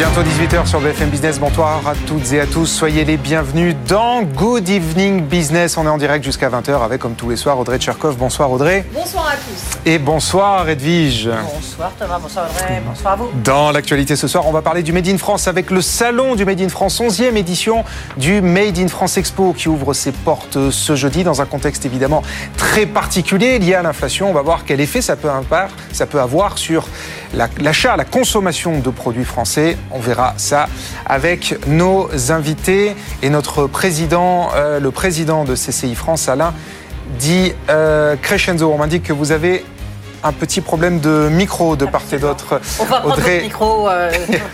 Bientôt 18h sur BFM Business. Bonsoir à toutes et à tous. Soyez les bienvenus dans Good Evening Business. On est en direct jusqu'à 20h avec, comme tous les soirs, Audrey Tcherkov. Bonsoir Audrey. Bonsoir à tous. Et bonsoir Edwige. Bonsoir Thomas, bonsoir Audrey, bonsoir à vous. Dans l'actualité ce soir, on va parler du Made in France avec le salon du Made in France, 11e édition du Made in France Expo qui ouvre ses portes ce jeudi dans un contexte évidemment très particulier lié à l'inflation. On va voir quel effet ça peut, avoir, ça peut avoir sur l'achat, la consommation de produits français. On verra ça avec nos invités et notre président, euh, le président de CCI France, Alain dit euh, Crescenzo. On m'indique que vous avez un petit problème de micro de part et d'autre. On va prendre Audrey micro. euh,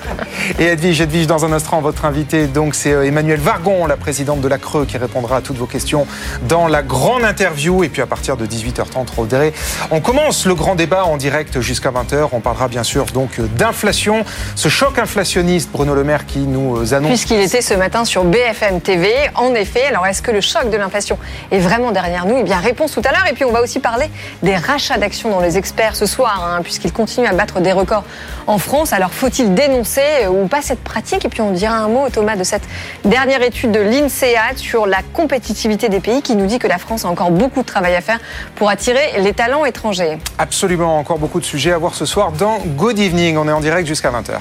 et Edwige, Edwige, dans un instant, votre invité, donc c'est euh, Emmanuel Vargon, la présidente de la Creux, qui répondra à toutes vos questions dans la grande interview. Et puis à partir de 18h30, Audrey, on commence le grand débat en direct jusqu'à 20h. On parlera bien sûr donc euh, d'inflation, ce choc inflationniste, Bruno Le Maire qui nous annonce. Puisqu'il était ce matin sur BFM TV. En effet, alors est-ce que le choc de l'inflation est vraiment derrière nous? Eh bien, réponse tout à l'heure. Et puis, on va aussi parler des rachats d'actions dont les experts ce soir, hein, puisqu'ils continuent à battre des records en France. Alors, faut-il dénoncer euh, ou pas cette pratique? Et puis, on dira un mot, Thomas, de cette dernière étude de l'INSEAD sur la compétitivité des pays qui nous dit que la France a encore beaucoup de travail à faire pour attirer les talents étrangers. Absolument, encore beaucoup de sujets à voir ce soir dans Good Evening. On est en direct jusqu'à 20h.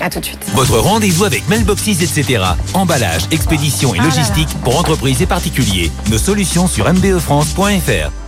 À tout de suite. Votre rendez-vous avec Mailboxes, etc. Emballage, expédition et Ah là logistique pour entreprises et particuliers. Nos solutions sur mbefrance.fr.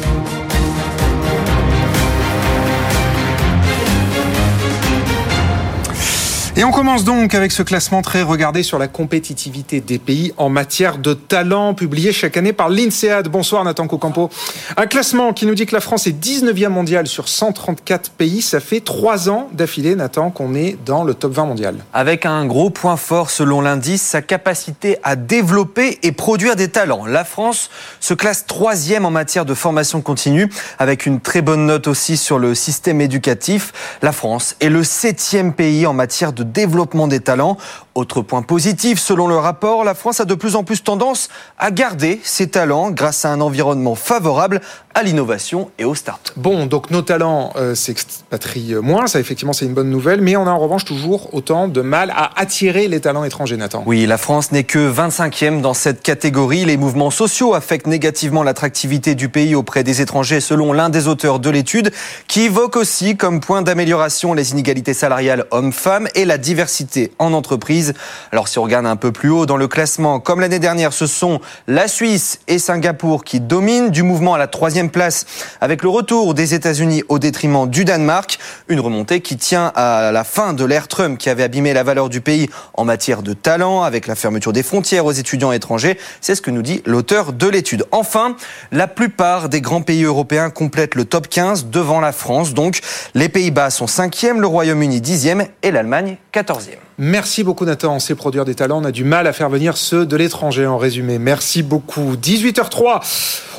Et on commence donc avec ce classement très regardé sur la compétitivité des pays en matière de talent, publié chaque année par l'INSEAD. Bonsoir Nathan Cocampo. Un classement qui nous dit que la France est 19e mondiale sur 134 pays. Ça fait trois ans d'affilée, Nathan, qu'on est dans le top 20 mondial. Avec un gros point fort selon l'indice, sa capacité à développer et produire des talents. La France se classe troisième en matière de formation continue, avec une très bonne note aussi sur le système éducatif. La France est le septième pays en matière de développement des talents. Autre point positif, selon le rapport, la France a de plus en plus tendance à garder ses talents grâce à un environnement favorable à l'innovation et aux startups. Bon, donc nos talents euh, s'expatrient moins, ça effectivement c'est une bonne nouvelle, mais on a en revanche toujours autant de mal à attirer les talents étrangers, Nathan. Oui, la France n'est que 25e dans cette catégorie. Les mouvements sociaux affectent négativement l'attractivité du pays auprès des étrangers, selon l'un des auteurs de l'étude, qui évoque aussi comme point d'amélioration les inégalités salariales hommes-femmes et la diversité en entreprise. Alors si on regarde un peu plus haut dans le classement, comme l'année dernière, ce sont la Suisse et Singapour qui dominent du mouvement à la troisième place, avec le retour des États-Unis au détriment du Danemark, une remontée qui tient à la fin de l'ère Trump qui avait abîmé la valeur du pays en matière de talent, avec la fermeture des frontières aux étudiants étrangers. C'est ce que nous dit l'auteur de l'étude. Enfin, la plupart des grands pays européens complètent le top 15 devant la France. Donc, les Pays-Bas sont 5e, le Royaume-Uni 10e et l'Allemagne 14e. Merci beaucoup Nathan, on sait produire des talents, on a du mal à faire venir ceux de l'étranger en résumé. Merci beaucoup. 18h03,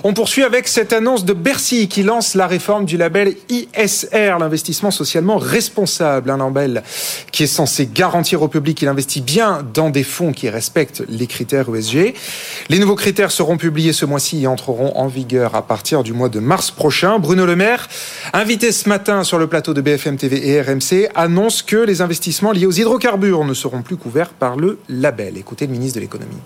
on poursuit avec cette annonce de Bercy qui lance la réforme du label ISR, l'investissement socialement responsable, un label qui est censé garantir au public qu'il investit bien dans des fonds qui respectent les critères ESG. Les nouveaux critères seront publiés ce mois-ci et entreront en vigueur à partir du mois de mars prochain. Bruno Le Maire, invité ce matin sur le plateau de BFM TV et RMC, annonce que les investissements liés aux hydrocarbures ne seront plus couverts par le label. Écoutez le ministre de l'économie.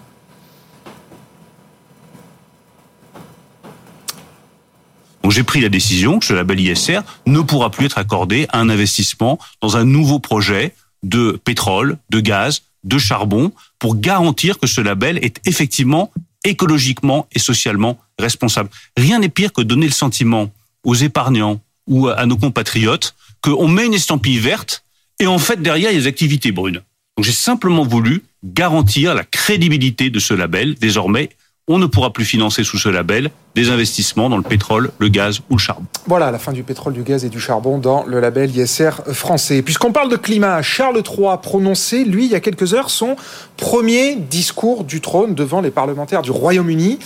J'ai pris la décision que ce label ISR ne pourra plus être accordé à un investissement dans un nouveau projet de pétrole, de gaz, de charbon, pour garantir que ce label est effectivement écologiquement et socialement responsable. Rien n'est pire que donner le sentiment aux épargnants ou à nos compatriotes qu'on met une estampille verte et en fait derrière il y a des activités brunes. Donc j'ai simplement voulu garantir la crédibilité de ce label désormais on ne pourra plus financer sous ce label des investissements dans le pétrole, le gaz ou le charbon. Voilà la fin du pétrole, du gaz et du charbon dans le label ISR français. Puisqu'on parle de climat, Charles III a prononcé, lui, il y a quelques heures, son premier discours du trône devant les parlementaires du Royaume-Uni.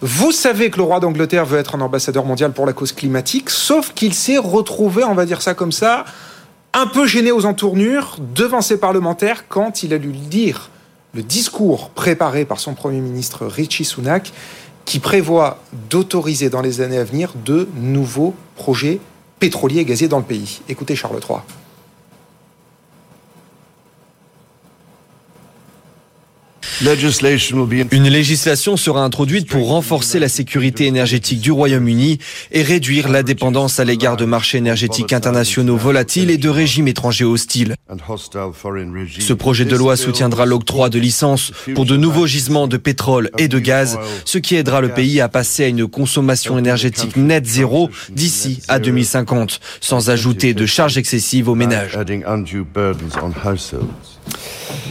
Vous savez que le roi d'Angleterre veut être un ambassadeur mondial pour la cause climatique, sauf qu'il s'est retrouvé, on va dire ça comme ça, un peu gêné aux entournures devant ses parlementaires quand il a dû dire le discours préparé par son Premier ministre Richie Sunak qui prévoit d'autoriser dans les années à venir de nouveaux projets pétroliers et gaziers dans le pays. Écoutez Charles III. Une législation sera introduite pour renforcer la sécurité énergétique du Royaume-Uni et réduire la dépendance à l'égard de marchés énergétiques internationaux volatiles et de régimes étrangers hostiles. Ce projet de loi soutiendra l'octroi de licences pour de nouveaux gisements de pétrole et de gaz, ce qui aidera le pays à passer à une consommation énergétique net zéro d'ici à 2050, sans ajouter de charges excessives aux ménages.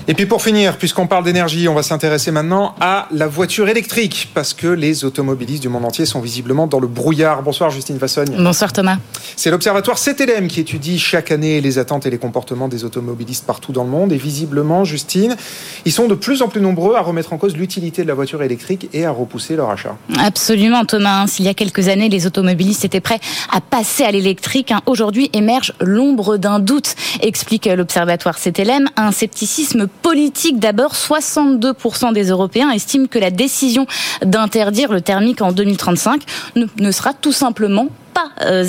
Et puis pour finir, puisqu'on parle d'énergie, on va s'intéresser maintenant à la voiture électrique, parce que les automobilistes du monde entier sont visiblement dans le brouillard. Bonsoir Justine Vassogne. Bonsoir Thomas. C'est l'observatoire CTLM qui étudie chaque année les attentes et les comportements des automobilistes partout dans le monde. Et visiblement, Justine, ils sont de plus en plus nombreux à remettre en cause l'utilité de la voiture électrique et à repousser leur achat. Absolument Thomas. S'il y a quelques années, les automobilistes étaient prêts à passer à l'électrique, hein, aujourd'hui émerge l'ombre d'un doute, explique l'observatoire CTLM, un scepticisme politique d'abord. 62% des Européens estiment que la décision d'interdire le thermique en 2035 ne, sera tout simplement pas euh.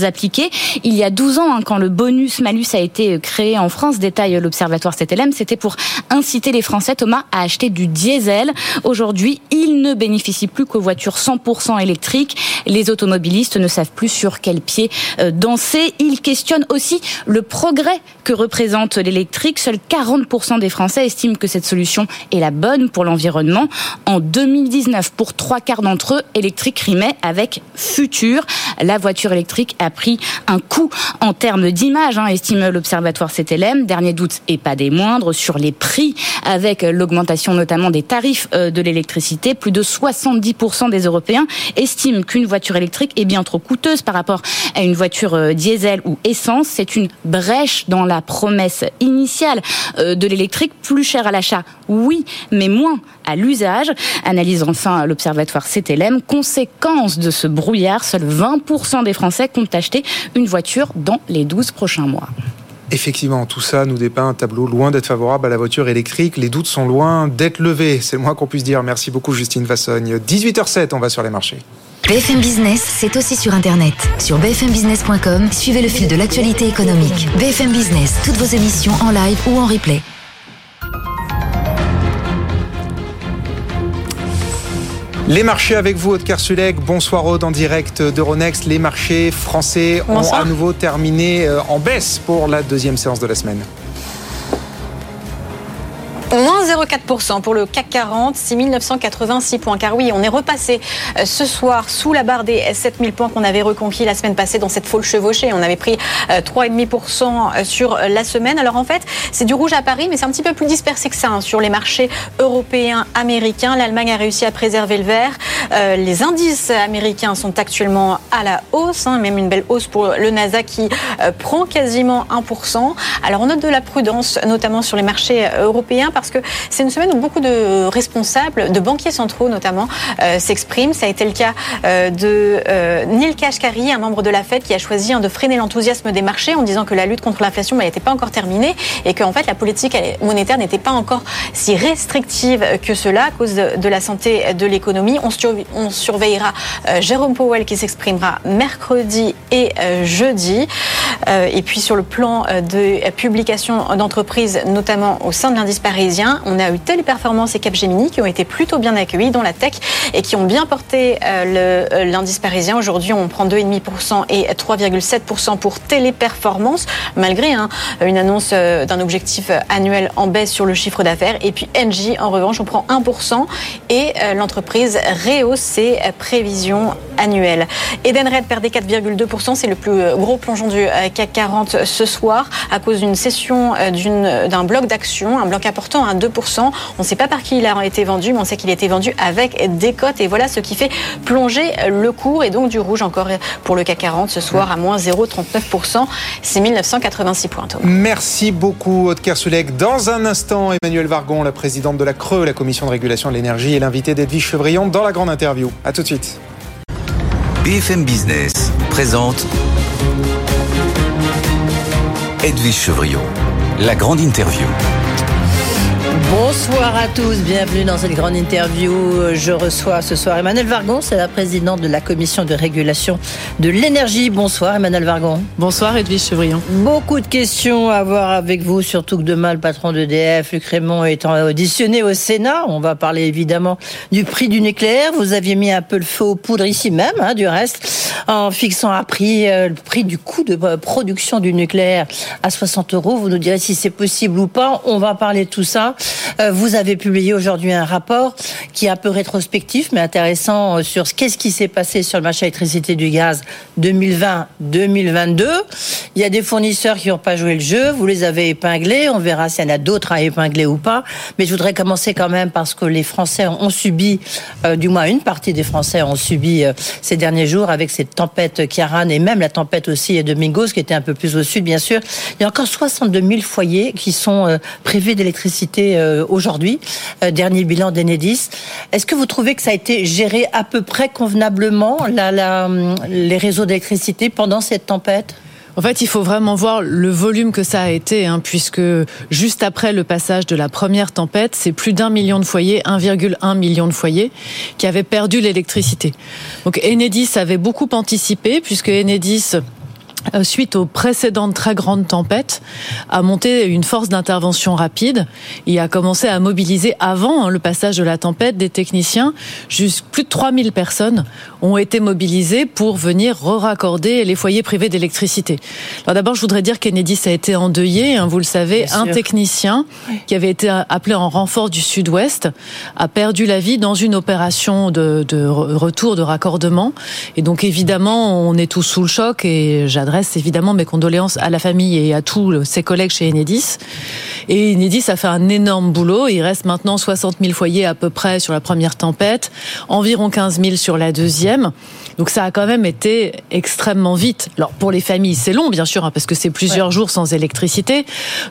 Il y a 12 ans, hein, quand le bonus-malus a été créé en France, détaille l'Observatoire CTLM, c'était pour inciter les Français, Thomas, à acheter du diesel. Aujourd'hui, ils ne bénéficient plus qu'aux voitures 100% électriques. Les automobilistes ne savent plus sur quel pied euh, danser. Ils questionnent aussi le progrès que représente l'électrique. Seuls 40% des Français estiment que cette solution est la bonne pour l'environnement. En 2019, pour trois quarts d'entre eux, électrique rimait avec futur. La voiture électrique a pris un coup en termes d'image, hein, estime l'Observatoire CTLM. Dernier doute et pas des moindres sur les prix, avec l'augmentation notamment des tarifs euh, de l'électricité. Plus de 70% des Européens estiment qu'une voiture électrique est bien trop coûteuse par rapport à une voiture euh, diesel ou essence. C'est une brèche dans la promesse initiale euh, de l'électrique, plus cher à l'achat, oui, mais moins à l'usage. Analyse enfin l'Observatoire CTLM. Conséquence de ce brouillard, seuls 20% des Français comptent acheter une voiture dans les 12 prochains mois. Effectivement, tout ça nous dépeint un tableau loin d'être favorable à la voiture électrique. Les doutes sont loin d'être levés, c'est le moins qu'on puisse dire. Merci beaucoup Justine Vassogne. 18h07, on va sur les marchés. BFM Business, c'est aussi sur Internet. Sur bfmbusiness.com, suivez le fil de l'actualité économique. BFM Business, toutes vos émissions en live ou en replay. Les marchés avec vous, Aude Kersulek. Bonsoir Aude, en direct d'Euronext. Les marchés français Bonsoir. ont à nouveau terminé euh, en baisse pour la deuxième séance de la semaine. Moins 0,4% pour le CAC 40, 6986 points. Car oui, on est repassé euh, ce soir sous la barre des 7000 points qu'on avait reconquis la semaine passée dans cette folle chevauchée. On avait pris euh, 3,5% sur la semaine. Alors en fait, c'est du rouge à Paris, mais c'est un petit peu plus dispersé que ça hein, sur les marchés européens, américains. L'Allemagne a réussi à préserver le vert. Euh, les indices américains sont actuellement à la hausse, hein, même une belle hausse pour le Nasdaq qui euh, prend quasiment 1%. Alors on note de la prudence, notamment sur les marchés euh, européens, que c'est une semaine où beaucoup de responsables, de banquiers centraux notamment, euh, s'expriment. Ça a été le cas euh, de euh, Neil Kashkari, un membre de la Fed, qui a choisi hein, de freiner l'enthousiasme des marchés en disant que la lutte contre l'inflation n'était pas encore terminée et qu'en fait la politique monétaire n'était pas encore si restrictive que cela à cause de, la santé de l'économie. On, on surveillera Jérôme Powell qui s'exprimera mercredi et jeudi. Et puis sur le plan de publication d'entreprises, notamment au sein de l'indice on a eu Téléperformance et Capgemini qui ont été plutôt bien accueillis dans la tech et qui ont bien porté euh, euh, l'indice parisien. Aujourd'hui, on prend 2,5% et 3,7% pour Téléperformance, malgré hein, une annonce euh, d'un objectif annuel en baisse sur le chiffre d'affaires. Et puis Engie, en revanche, on prend 1% et l'entreprise rehausse ses prévisions annuel. Edenred perdait 4,2%, c'est le plus gros plongeon du CAC 40 ce soir à cause d'une cession d'un bloc d'action, un bloc important à 2%. On ne sait pas par qui il a été vendu, mais on sait qu'il a été vendu avec des cotes et voilà ce qui fait plonger le cours et donc du rouge encore pour le CAC 40 ce soir à moins 0,39%. C'est 1986 points. Merci beaucoup, Aude Kersulek. Dans un instant, Emmanuel Vargon, la présidente de la Creux, la commission de régulation de l'énergie, et l'invité d'Edwige Chevrillon dans la grande interview. À tout de suite. BFM Business présente Edwige Chevrillon, la grande interview. Bonsoir à tous, bienvenue dans cette grande interview. Je reçois ce soir Emmanuel Vargon, c'est la présidente de la commission de régulation de l'énergie. Bonsoir Emmanuel Vargon. Bonsoir Edwige Chevrillon. Beaucoup de questions à voir avec vous, surtout que demain le patron d'EDF, Luc Raymond, est auditionné au Sénat. On va parler évidemment du prix du nucléaire. Vous aviez mis un peu le feu aux poudres ici même, hein, du reste, en fixant un prix, euh, le prix du coût de production du nucléaire à 60 euros. Vous nous direz si c'est possible ou pas. On va parler de tout ça. Euh, vous avez publié aujourd'hui un rapport qui est un peu rétrospectif, mais intéressant euh, sur qu'est-ce qui s'est passé sur le marché électricité du gaz 2020-2022. Il y a des fournisseurs qui n'ont pas joué le jeu. Vous les avez épinglés. On verra s'il y en a d'autres à épingler ou pas. Mais je voudrais commencer quand même parce que les Français ont subi, euh, du moins une partie des Français ont subi ces derniers jours avec cette tempête Kiaran et même la tempête aussi de Mingos qui était un peu plus au sud, bien sûr. Il y a encore 62 000 foyers qui sont privés d'électricité aujourd'hui, euh, dernier bilan d'Enedis. Est-ce que vous trouvez que ça a été géré à peu près convenablement, les réseaux d'électricité pendant cette tempête? En fait, il faut vraiment voir le volume que ça a été, hein, puisque juste après le passage de la première tempête, c'est plus d'un million de foyers, 1,1 million de foyers, qui avaient perdu l'électricité. Donc Enedis avait beaucoup anticipé, puisque Enedis euh, suite aux précédentes très grandes tempêtes, a monté une force d'intervention rapide et a commencé à mobiliser avant hein, le passage de la tempête des techniciens. Plus de 3000 personnes ont été mobilisées pour venir re-raccorder les foyers privés d'électricité. Alors d'abord, je voudrais dire qu'Enedis a été endeuillé. Hein, vous le savez, un technicien qui avait été appelé en renfort du Sud-Ouest a perdu la vie dans une opération de, de retour de raccordement. Et donc évidemment, on est tous sous le choc et j'adresse j'adresse évidemment mes condoléances à la famille et à tous ses collègues chez Enedis. Et Enedis a fait un énorme boulot. Il reste maintenant 60 000 foyers à peu près sur la première tempête, environ 15 000 sur la deuxième. Donc ça a quand même été extrêmement vite. Alors pour les familles, c'est long bien sûr, hein, parce que c'est plusieurs jours sans électricité,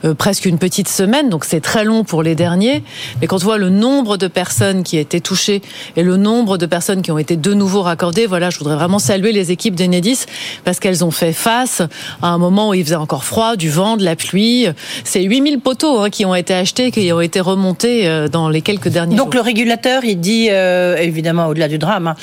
euh, presque une petite semaine, donc c'est très long pour les derniers. Mais quand on voit le nombre de personnes qui étaient touchées et le nombre de personnes qui ont été de nouveau raccordées, voilà, je voudrais vraiment saluer les équipes d'Enedis parce qu'elles ont fait face à un moment où il faisait encore froid, du vent, de la pluie. C'est 8000 poteaux hein, qui ont été achetés, qui ont été remontés euh, dans les quelques derniers donc, jours. Le régulateur, il dit, euh, évidemment au-delà du drame, hein,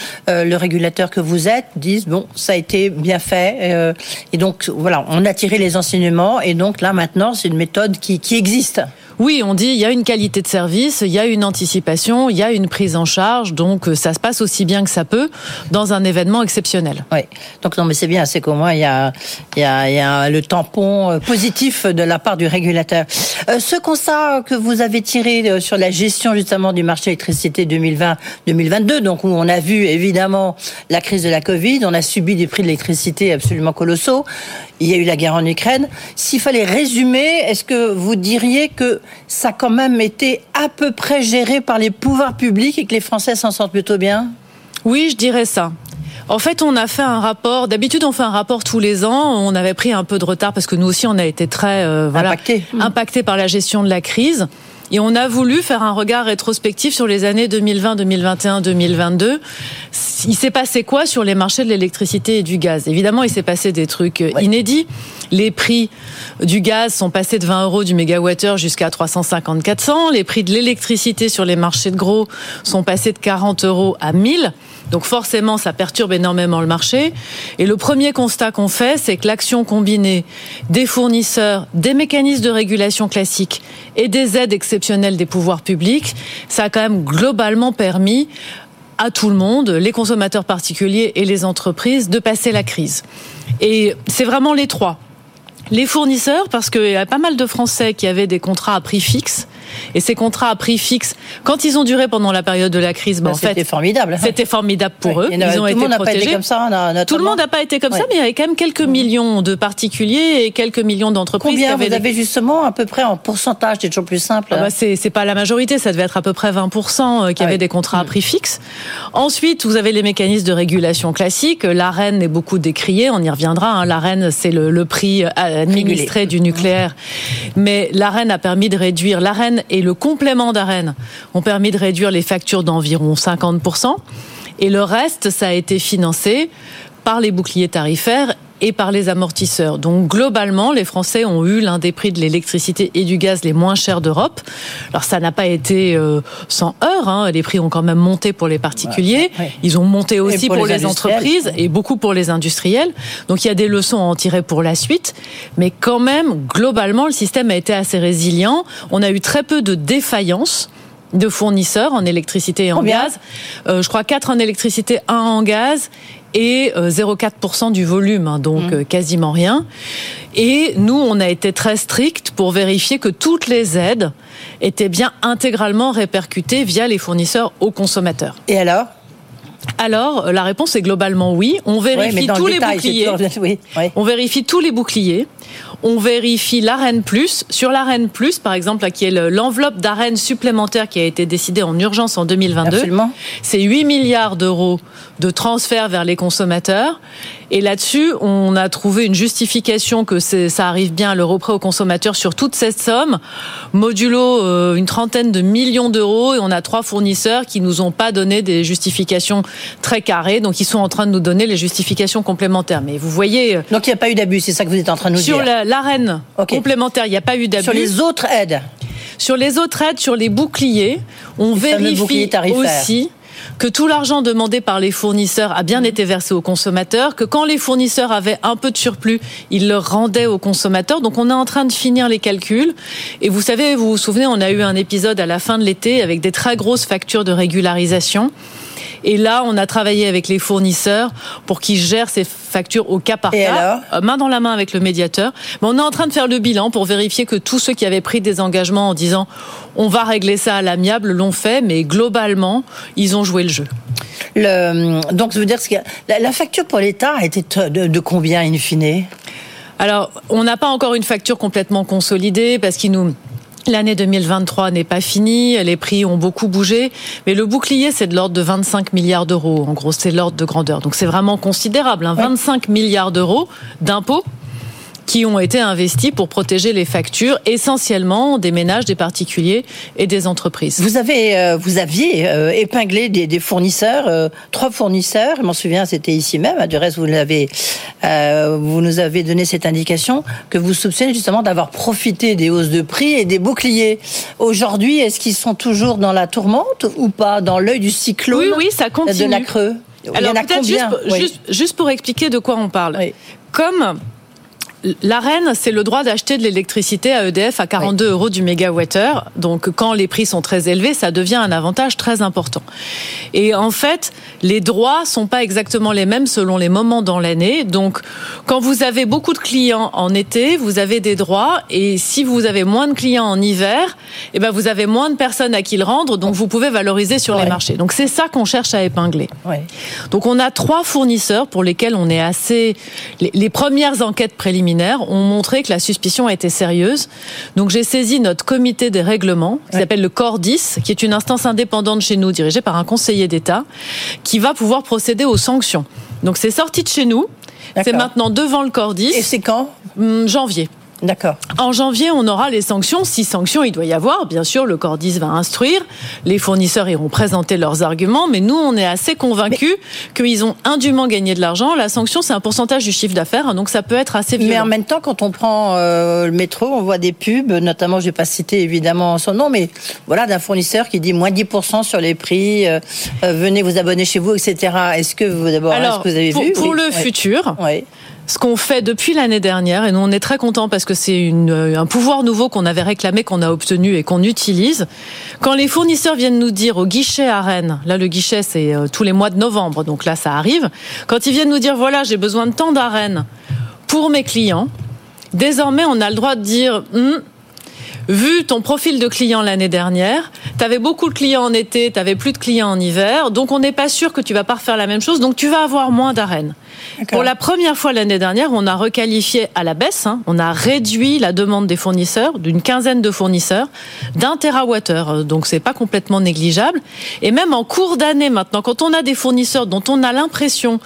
le régulateur que vous êtes disent bon, ça a été bien fait. Euh, et donc voilà, on a tiré les enseignements et donc là maintenant, c'est une méthode qui, qui existe. Oui, on dit il y a une qualité de service, il y a une anticipation, il y a une prise en charge, donc euh, ça se passe aussi bien que ça peut dans un événement exceptionnel. Oui, donc non mais c'est bien, c'est qu'au moins il y a, il y, a, il y a le tampon euh, positif de la part du régulateur. Euh, ce constat que vous avez tiré sur la gestion justement du marché électricité 2020-2022, donc où on a vu évidemment la crise de la Covid, on a subi des prix de l'électricité absolument colossaux, il y a eu la guerre en Ukraine. S'il fallait résumer, est-ce que vous diriez que ça a quand même été à peu près géré par les pouvoirs publics et que les Français s'en sortent plutôt bien? Oui, je dirais ça. En fait, on a fait un rapport. D'habitude, on fait un rapport tous les ans. On avait pris un peu de retard parce que nous aussi, on a été très euh, voilà, impacté par la gestion de la crise. Et on a voulu faire un regard rétrospectif sur les années 2020, 2021, 2022. Il s'est passé quoi sur les marchés de l'électricité et du gaz? Évidemment, il s'est passé des trucs inédits. Les prix du gaz sont passés de 20 euros du mégawattheure jusqu'à 350, 400. Les prix de l'électricité sur les marchés de gros sont passés de 40 euros à 1000. Donc forcément, ça perturbe énormément le marché. Et le premier constat qu'on fait, c'est que l'action combinée des fournisseurs, des mécanismes de régulation classiques et des aides exceptionnelles des pouvoirs publics, ça a quand même globalement permis à tout le monde, les consommateurs particuliers et les entreprises, de passer la crise. Et c'est vraiment les trois. Les fournisseurs, parce qu'il y a pas mal de Français qui avaient des contrats à prix fixe Et ces contrats à prix fixe, quand ils ont duré pendant la période de la crise, ben, Bah, en fait, c'était formidable. C'était formidable pour Oui. eux. Ils tout ont été monde n'a pas été protégés. comme ça, na- Tout le monde n'a pas été comme ça, mais il y avait quand même quelques millions de particuliers et quelques millions d'entreprises Combien vous des- avez justement à peu près en pourcentage C'est toujours plus simple. ah bah, c'est pas la majorité, ça devait être à peu près 20% euh, qui Ah avaient oui. des contrats à prix fixe. Ensuite, vous avez les mécanismes de régulation classiques. L'AREN est beaucoup décrié, on y reviendra. Hein. L'AREN, c'est le, le prix euh, administré du nucléaire. Mais l'AREN a permis de réduire, l'AREN et le complément d'AREN ont permis de réduire les factures d'environ 50%. Et le reste, ça a été financé par les boucliers tarifaires et par les amortisseurs. Donc globalement, les Français ont eu l'un des prix de l'électricité et du gaz les moins chers d'Europe. Alors ça n'a pas été euh, sans heurts, hein. les prix ont quand même monté pour les particuliers, Ouais, ouais. ils ont monté aussi pour pour, les entreprises et beaucoup pour les industriels. Donc il y a des leçons à en tirer pour la suite, mais quand même, globalement, le système a été assez résilient. On a eu très peu de défaillances de fournisseurs en électricité et en Combien? gaz. Euh, je crois 4 en électricité, 1 en gaz et euh, 0,4% du volume, hein, donc Mmh. euh, quasiment rien. Et nous, on a été très strict pour vérifier que toutes les aides étaient bien intégralement répercutées via les fournisseurs aux consommateurs. Et alors? Alors, euh, la réponse est globalement oui. On vérifie tous le les détail, boucliers. toujours- oui, oui. On vérifie tous les boucliers. On vérifie l'AREN Plus. Sur l'AREN Plus, par exemple, là, qui est le- l'enveloppe d'AREN supplémentaire qui a été décidée en urgence en 2022. Absolument. C'est 8 milliards d'euros de transfert vers les consommateurs. Et là-dessus, on a trouvé une justification que ça arrive bien à l'euro près aux consommateurs sur toute cette somme, modulo euh, une trentaine de millions d'euros. Et on a trois fournisseurs qui nous ont pas donné des justifications très carrées. Donc, ils sont en train de nous donner les justifications complémentaires. Mais vous voyez, euh, Donc il n'y a pas eu d'abus, c'est ça que vous êtes en train de nous sur dire. la- l'arène complémentaire, il n'y a pas eu d'abus. Sur les autres aides. Sur les autres aides, sur les boucliers, on vérifie aussi que tout l'argent demandé par les fournisseurs a Mmh. bien été versé aux consommateurs, que quand les fournisseurs avaient un peu de surplus, ils le rendaient aux consommateurs. Donc on est en train de finir les calculs. Et vous savez, vous vous souvenez, on a eu un épisode à la fin de l'été avec des très grosses factures de régularisation. Et là, on a travaillé avec les fournisseurs pour qu'ils gèrent ces factures au cas par Et cas, euh, main dans la main avec le médiateur. Mais on est en train de faire le bilan pour vérifier que tous ceux qui avaient pris des engagements en disant on va régler ça à l'amiable l'ont fait, mais globalement, ils ont joué le jeu. Le, donc, ça veut dire que la, facture pour l'État a été de, de- de combien, in fine? Alors, on n'a pas encore une facture complètement consolidée parce qu'il nous L'année 2023 n'est pas finie, les prix ont beaucoup bougé, mais le bouclier, c'est de l'ordre de 25 milliards d'euros. En gros, c'est l'ordre de grandeur. Donc c'est vraiment considérable, hein, 25 milliards d'euros d'impôts qui ont été investis pour protéger les factures, essentiellement des ménages, des particuliers et des entreprises. Vous avez, euh, vous aviez euh, épinglé des, des fournisseurs, euh, trois fournisseurs. Je m'en souviens, c'était ici même. Du reste, vous l'avez, euh, vous nous avez donné cette indication que vous soupçonnez justement d'avoir profité des hausses de prix et des boucliers. Aujourd'hui, est-ce qu'ils sont toujours dans la tourmente ou pas, dans l'œil du cyclone Oui, oui, ça continue. de la Creux Alors peut-être juste, Oui. juste, juste pour expliquer de quoi on parle. Oui. Comme L'AREN, c'est le droit d'acheter de l'électricité à EDF à 42 euros du mégawattheure. Donc, quand les prix sont très élevés, ça devient un avantage très important. Et en fait, les droits sont pas exactement les mêmes selon les moments dans l'année. Donc, quand vous avez beaucoup de clients en été, vous avez des droits. Et si vous avez moins de clients en hiver, eh ben, vous avez moins de personnes à qui le rendre. Donc, vous pouvez valoriser sur les marchés. Donc, c'est ça qu'on cherche à épingler. Ouais. Donc on a trois fournisseurs pour lesquels on est assez. Les premières enquêtes préliminaires ont montré que la suspicion était sérieuse. Donc j'ai saisi notre comité des règlements, qui s'appelle le CORDIS, qui est une instance indépendante chez nous, dirigée par un conseiller d'État, qui va pouvoir procéder aux sanctions. Donc c'est sorti de chez nous. C'est maintenant devant le Cordis. Et c'est quand? Hum, Janvier. D'accord. En janvier, on aura les sanctions. Si sanctions il doit y avoir, bien sûr, le Cordis va instruire. Les fournisseurs iront présenter leurs arguments. Mais nous, on est assez convaincus qu'ils ont indûment gagné de l'argent. La sanction, c'est un pourcentage du chiffre d'affaires. hein, donc ça peut être assez violent. Mais en même temps, quand on prend euh, le métro, on voit des pubs, notamment, je vais pas citer évidemment son nom, mais voilà, d'un fournisseur qui dit moins 10% sur les prix, euh, euh, venez vous abonner chez vous, etc. Est-ce que vous, d'abord, est-ce que vous avez pour, vu? pour Oui. le futur, Ouais. Ce qu'on fait depuis l'année dernière, et nous on est très contents parce que c'est une- un pouvoir nouveau qu'on avait réclamé, qu'on a obtenu et qu'on utilise. Quand les fournisseurs viennent nous dire au guichet à Rennes, là le guichet c'est euh, tous les mois de novembre, donc là ça arrive, quand ils viennent nous dire voilà j'ai besoin de tant d'arènes pour mes clients, désormais on a le droit de dire Hum, vu ton profil de client l'année dernière, tu avais beaucoup de clients en été, tu avais plus de clients en hiver, donc on n'est pas sûr que tu vas pas refaire la même chose, donc tu vas avoir moins d'arènes. Pour la première fois l'année dernière, on a requalifié à la baisse, hein, on a réduit la demande des fournisseurs d'une quinzaine de fournisseurs d'un térawattheure, donc c'est pas complètement négligeable. Et même en cours d'année maintenant, quand on a des fournisseurs dont on a l'impression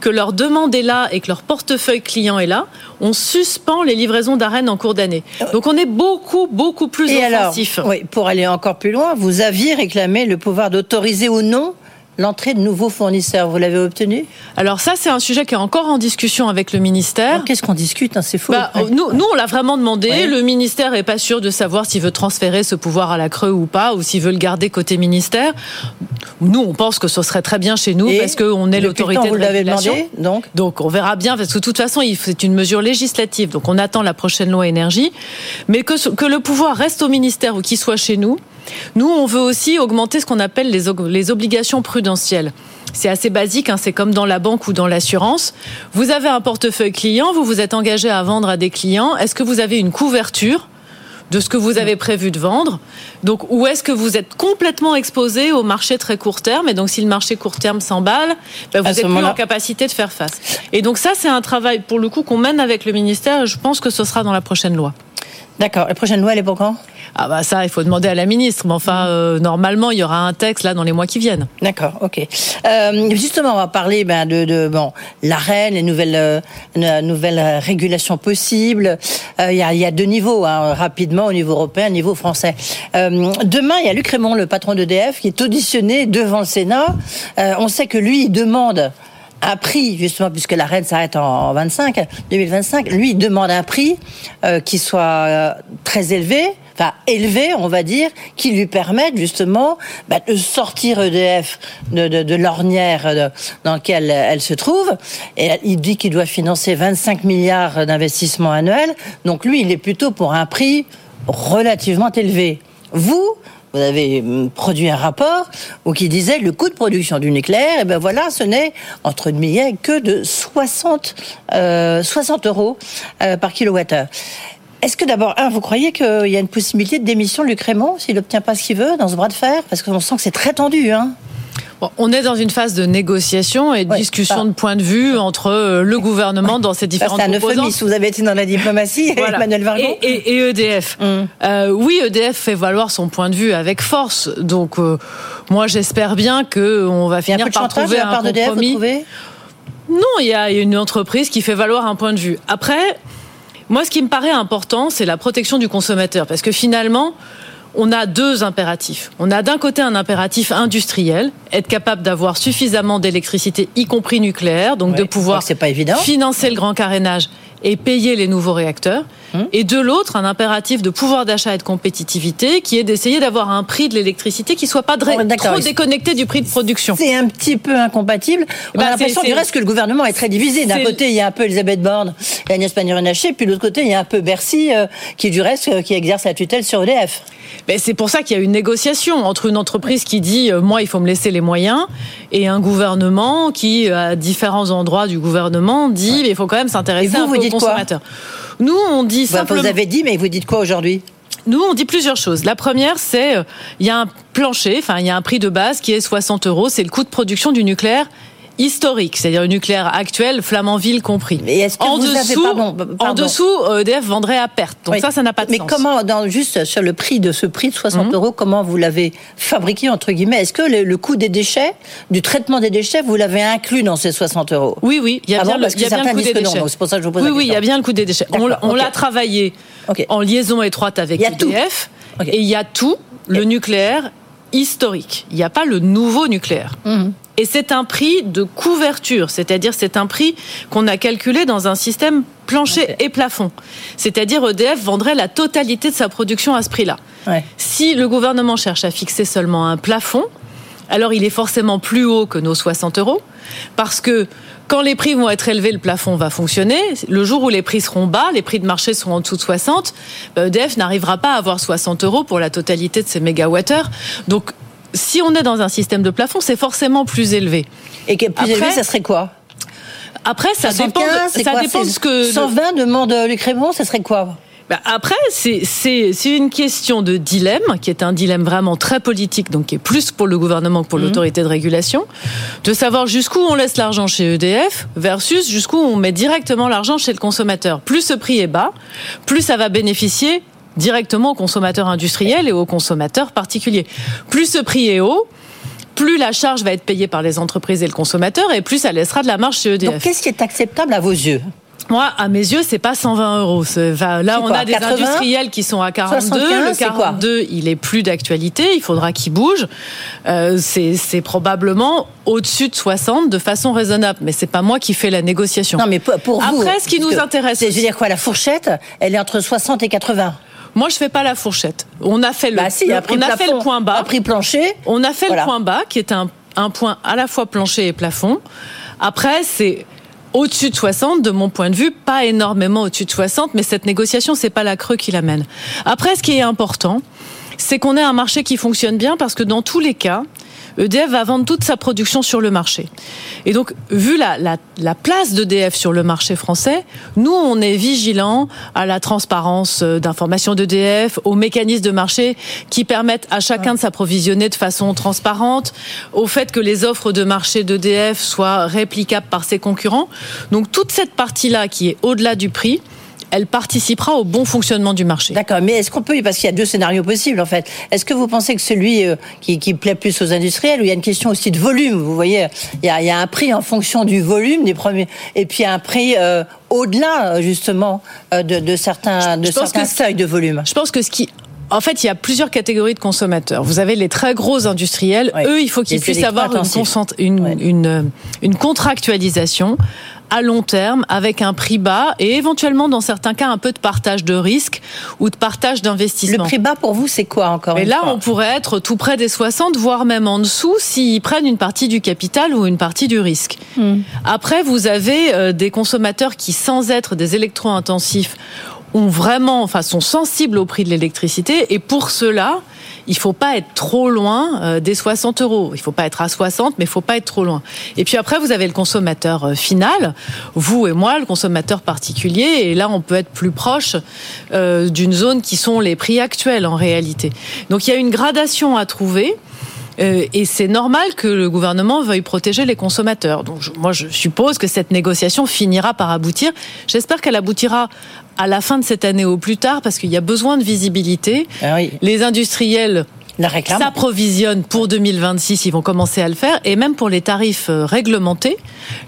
que leur demande est là et que leur portefeuille client est là, on suspend les livraisons d'arènes en cours d'année. Donc on est beaucoup, beaucoup plus Et offensif. alors, oui, pour aller encore plus loin, vous aviez réclamé le pouvoir d'autoriser ou non l'entrée de nouveaux fournisseurs. Vous l'avez obtenu? Alors ça, c'est un sujet qui est encore en discussion avec le ministère. Qu'est-ce qu'on discute hein, C'est faux. Bah, nous, nous, on l'a vraiment demandé. Le ministère est pas sûr de savoir s'il veut transférer ce pouvoir à la Creux ou pas, ou s'il veut le garder côté ministère. Nous, on pense que ce serait très bien chez nous Et parce qu'on est l'autorité de vous l'avez régulation. demandé, donc? Donc on verra bien parce que de toute façon, c'est une mesure législative. Donc on attend la prochaine loi énergie, mais que le pouvoir reste au ministère ou qu'il soit chez nous. Nous, on veut aussi augmenter ce qu'on appelle les, obligations prudentielles. C'est assez basique, hein, c'est comme dans la banque ou dans l'assurance. Vous avez un portefeuille client, vous vous êtes engagé à vendre à des clients. Est-ce que vous avez une couverture de ce que vous avez prévu de vendre? Donc, ou est-ce que vous êtes complètement exposé au marché très court terme? Et donc, si le marché court terme s'emballe, ben, vous À ce êtes plus en capacité de faire face. Et donc, ça, c'est un travail, pour le coup, qu'on mène avec le ministère. Je pense que ce sera dans la prochaine loi. D'accord. La prochaine loi, elle est pour quand? Ah bah ça, il faut demander à la ministre. Mais enfin, euh, normalement, il y aura un texte là dans les mois qui viennent. D'accord, ok. Euh, justement, on va parler ben, de, de bon, l'arène, les nouvelles, euh, nouvelles régulations possibles. Il y, a, il y a deux niveaux, hein, rapidement, au niveau européen, au niveau français. Demain, il y a Luc Raymond, le patron d'EDF, qui est auditionné devant le Sénat. On sait que lui, il demande un prix, justement, puisque la reine s'arrête en 25, 2025, lui demande un prix euh, qui soit euh, très élevé, enfin élevé, on va dire, qui lui permette justement bah, de sortir EDF de, de, de l'ornière euh, dans laquelle elle se trouve. Et il dit qu'il doit financer 25 milliards d'investissements annuels. Donc lui, il est plutôt pour un prix relativement élevé. Vous, vous avez hum, produit un rapport où qui disait le coût de production du nucléaire, et ben voilà, ce n'est entre guillemets que de 60, euh, 60 euros euh, par kilowattheure. Est-ce que d'abord, un, vous croyez qu'il y a une possibilité de démission de Luc Raymond s'il n'obtient pas ce qu'il veut dans ce bras de fer? Parce qu'on sent que c'est très tendu, hein Bon, on est dans une phase de négociation et de discussion de point de vue entre euh, le gouvernement dans ses différentes C'est un composantes. Vous avez été dans la diplomatie, Voilà. Emmanuel Vargon. Et, et- et EDF. Euh, oui, EDF fait valoir son point de vue avec force. Donc, euh, moi, j'espère bien que on va finir par trouver un vous compromis. Non, il y a une entreprise qui fait valoir un point de vue. Après, moi, ce qui me paraît important, c'est la protection du consommateur, parce que finalement. On a deux impératifs. On a d'un côté un impératif industriel, être capable d'avoir suffisamment d'électricité, y compris nucléaire, donc de pouvoir financer le grand carénage et payer les nouveaux réacteurs. Hum. Et de l'autre, un impératif de pouvoir d'achat et de compétitivité, qui est d'essayer d'avoir un prix de l'électricité qui soit pas d'accord. trop déconnecté du prix de production. C'est un petit peu incompatible. On Bah, a l'impression c'est- du reste que le gouvernement est très divisé. D'un côté, il y a un peu Elisabeth Borne et Agnès Pannier-Runacher, puis de l'autre côté, il y a un peu Bercy, euh, qui du reste, euh, qui exerce la tutelle sur EDF. Mais c'est pour ça qu'il y a une négociation entre une entreprise qui dit euh, moi il faut me laisser les moyens et un gouvernement qui à différents endroits du gouvernement dit mais il faut quand même s'intéresser vous, un vous aux quoi? consommateurs. Nous on dit Bah, simplement Vous avez dit, mais vous dites quoi aujourd'hui? Nous, on dit plusieurs choses. La première, c'est euh, il y a un plancher, enfin il y a un prix de base qui est 60 euros. C'est le coût de production du nucléaire historique, c'est-à-dire le nucléaire actuel, Flamanville compris. est-ce que en vous avez- dessous, pardon, en dessous, euh, EDF vendrait à perte. Donc Oui. ça, ça n'a pas de Mais sens. comment, dans, juste sur le prix de ce prix de 60 Mhm. euros, comment vous l'avez fabriqué, entre guillemets? Est-ce que le, le coût des déchets, du traitement des déchets, vous l'avez inclus dans ces 60 euros? Oui, oui, il y a Ah bien bon, le, y a bien coût des non, déchets. c'est pour ça que je vous pose oui, la oui, il y a bien le coût des déchets. On, l'a travaillé en liaison étroite avec. EDF et il y a tout, le nucléaire historique. Il n'y a pas le nouveau nucléaire. Mhm. Et c'est un prix de couverture, c'est-à-dire c'est un prix qu'on a calculé dans un système plancher et plafond. C'est-à-dire EDF vendrait la totalité de sa production à ce prix-là. Si le gouvernement cherche à fixer seulement un plafond, alors il est forcément plus haut que nos 60 euros, parce que quand les prix vont être élevés, le plafond va fonctionner. Le jour où les prix seront bas, les prix de marché seront en dessous de 60, bah, EDF n'arrivera pas à avoir 60 euros pour la totalité de ses mégawattheures. Donc, si on est dans un système de plafond, c'est forcément plus élevé. Et que plus élevé, ça serait quoi Après, ça dépend, 75, de, ça quoi dépend ce que... 120 demande Luc Raymond, ça serait quoi Bah, après, c'est une question de dilemme, qui est un dilemme vraiment très politique, donc qui est plus pour le gouvernement que pour Mhm. l'autorité de régulation, de savoir jusqu'où on laisse l'argent chez EDF versus jusqu'où on met directement l'argent chez le consommateur. Plus ce prix est bas, plus ça va bénéficier directement aux consommateurs industriels et aux consommateurs particuliers. Plus ce prix est haut, plus la charge va être payée par les entreprises et le consommateur, et plus ça laissera de la marge chez EDF. Donc, qu'est-ce qui est acceptable à vos yeux? Moi, à mes yeux, c'est pas 120 euros. Enfin, là, on a des 80? industriels qui sont à 42. 75, le c'est quoi? 42, il est plus d'actualité. Il faudra qu'il bouge. Euh, c'est probablement au-dessus de 60 de façon raisonnable. Mais c'est pas moi qui fais la négociation. Non, mais pour, vous. Après, ce qui nous intéresse, Je veux dire quoi, la fourchette, elle est entre 60 et 80. Moi, je fais pas la fourchette. On a fait le, Bah si, on a fait le point bas. un prix plancher. On a fait Voilà. le point bas, qui est un, un point à la fois plancher et plafond. Après, c'est au-dessus de 60, de mon point de vue, pas énormément au-dessus de 60, mais cette négociation, c'est pas la creux qui l'amène. Après, ce qui est important, c'est qu'on ait un marché qui fonctionne bien, parce que dans tous les cas, EDF va vendre toute sa production sur le marché. Et donc, vu la, la, la place d'EDF sur le marché français, nous, on est vigilants à la transparence euh, d'informations d'EDF, aux mécanismes de marché qui permettent à chacun de s'approvisionner de façon transparente, au fait que les offres de marché d'EDF soient réplicables par ses concurrents. Donc, toute cette partie-là qui est au-delà du prix, elle participera au bon fonctionnement du marché. D'accord, mais est-ce qu'on peut, parce qu'il y a deux scénarios possibles en fait, est-ce que vous pensez que celui euh, qui, qui plaît plus aux industriels, ou il y a une question aussi de volume, vous voyez, il y a, il y a un prix en fonction du volume des premiers, et puis un prix euh, au-delà euh, justement de, de certains, de je pense certains seuils de volume Je pense que ce qui en fait, il y a plusieurs catégories de consommateurs. Vous avez les très gros industriels. Eux, il faut qu'ils puissent avoir une contractualisation à long terme avec un prix bas et éventuellement, dans certains cas, un peu de partage de risque ou de partage d'investissement. Le prix bas pour vous, c'est quoi encore Et là, fois on pourrait être tout près des 60, voire même en dessous, s'ils prennent une partie du capital ou une partie du risque. Hmm. Après, vous avez euh, des consommateurs qui, sans être des électro-intensifs, ont vraiment, enfin, sont sensibles au prix de l'électricité. Et pour cela, il faut pas être trop loin euh, des 60 euros. Il faut pas être à 60, mais il faut pas être trop loin. Et puis après, vous avez le consommateur euh, final, vous et moi, le consommateur particulier. Et là, on peut être plus proche euh, d'une zone qui sont les prix actuels en réalité. Donc il y a une gradation à trouver. Et c'est normal que le gouvernement veuille protéger les consommateurs. Donc moi, je suppose que cette négociation finira par aboutir. J'espère qu'elle aboutira à la fin de cette année au plus tard, parce qu'il y a besoin de visibilité. Les industriels s'approvisionnent pour 2026, ils vont commencer à le faire, et même pour les tarifs euh, réglementés,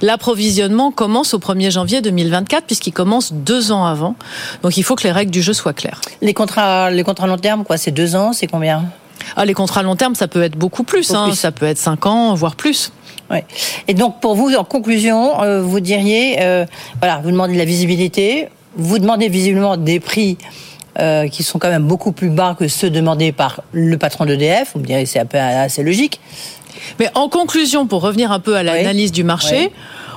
l'approvisionnement commence au 1er janvier 2024, puisqu'il commence deux ans avant. Donc il faut que les règles du jeu soient claires. Les contrats, les contrats long terme, quoi, c'est deux ans, c'est combien? Ah, les contrats long terme, ça peut être beaucoup plus, Beaucoup hein, plus. ça peut être cinq ans, voire plus. Ouais. Et donc, pour vous, en conclusion, euh, vous diriez, euh, voilà, vous demandez de la visibilité, vous demandez visiblement des prix euh, qui sont quand même beaucoup plus bas que ceux demandés par le patron d'EDF. Vous me direz, c'est assez logique. Mais en conclusion, pour revenir un peu à l'analyse du marché, Oui.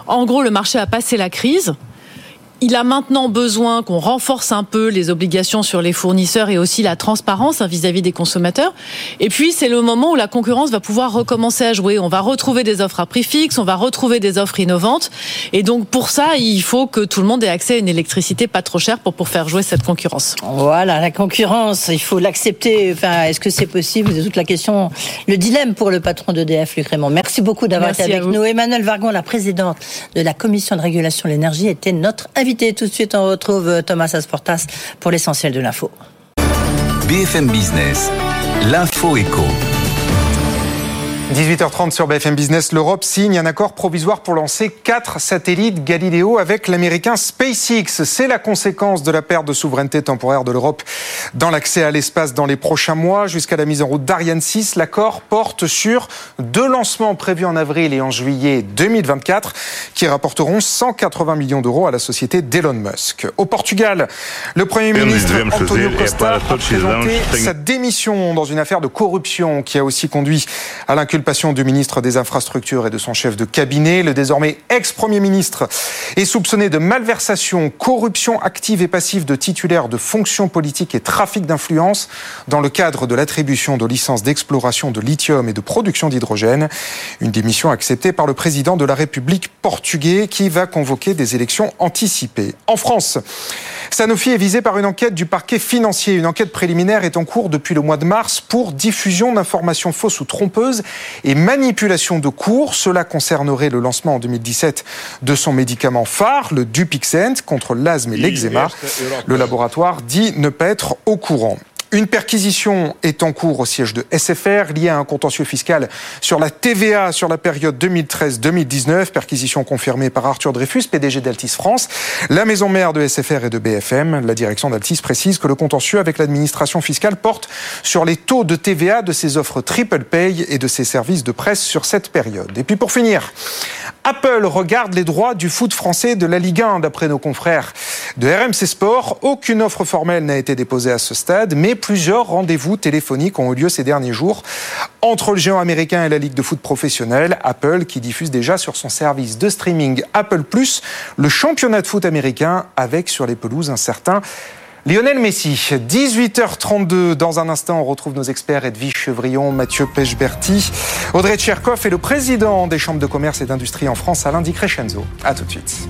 en gros, le marché a passé la crise. Il a maintenant besoin qu'on renforce un peu les obligations sur les fournisseurs et aussi la transparence hein, vis-à-vis des consommateurs. Et puis, c'est le moment où la concurrence va pouvoir recommencer à jouer. On va retrouver des offres à prix fixe, on va retrouver des offres innovantes. Et donc, pour ça, il faut que tout le monde ait accès à une électricité pas trop chère pour, pour faire jouer cette concurrence. Voilà, la concurrence, il faut l'accepter. Enfin, est-ce que c'est possible? C'est toute la question, le dilemme pour le patron d'EDF, Luc Raymond. Merci beaucoup d'avoir été avec nous. Emmanuel Vargon, la présidente de la commission de régulation de l'énergie, était notre Tout de suite, on retrouve Thomas Asportas pour l'essentiel de l'info. BFM Business, l'info éco. 18h30 sur BFM Business, l'Europe signe un accord provisoire pour lancer quatre satellites Galileo avec l'américain SpaceX. C'est la conséquence de la perte de souveraineté temporaire de l'Europe dans l'accès à l'espace dans les prochains mois. Jusqu'à la mise en route d'Ariane 6, l'accord porte sur deux lancements prévus en avril et en juillet 2024 qui rapporteront 180 millions d'euros à la société d'Elon Musk. Au Portugal, le Premier ministre Antonio Costa a présenté sa démission dans une affaire de corruption qui a aussi conduit à l'inculpation du ministre des Infrastructures et de son chef de cabinet. Le désormais ex-premier ministre est soupçonné de malversation, corruption active et passive de titulaires de fonctions politiques et trafic d'influence dans le cadre de l'attribution de licences d'exploration de lithium et de production d'hydrogène. Une démission acceptée par le président de la République portugais qui va convoquer des élections anticipées. En France, Sanofi est visé par une enquête du parquet financier. Une enquête préliminaire est en cours depuis le mois de mars pour diffusion d'informations fausses ou trompeuses et manipulation de cours. Cela concernerait le lancement en 2017 de son médicament phare, le Dupixent, contre l'asthme et l'eczéma. Le laboratoire dit ne pas être au courant. Une perquisition est en cours au siège de SFR liée à un contentieux fiscal sur la TVA sur la période 2013-2019. Perquisition confirmée par Arthur Dreyfus, PDG d'Altis France, la maison mère de SFR et de BFM. La direction d'Altis précise que le contentieux avec l'administration fiscale porte sur les taux de TVA de ses offres triple pay et de ses services de presse sur cette période. Et puis pour finir, Apple regarde les droits du foot français de la Ligue 1 d'après nos confrères de RMC Sport. Aucune offre formelle n'a été déposée à ce stade, mais plusieurs rendez-vous téléphoniques ont eu lieu ces derniers jours entre le géant américain et la Ligue de foot professionnelle. Apple qui diffuse déjà sur son service de streaming Apple le championnat de foot américain avec sur les pelouses un certain Lionel Messi, 18h32. Dans un instant, on retrouve nos experts Edwige Chevrillon, Mathieu Pechberti, Audrey Tcherkov et le président des chambres de commerce et d'industrie en France, Alain Di Crescenzo. A tout de suite.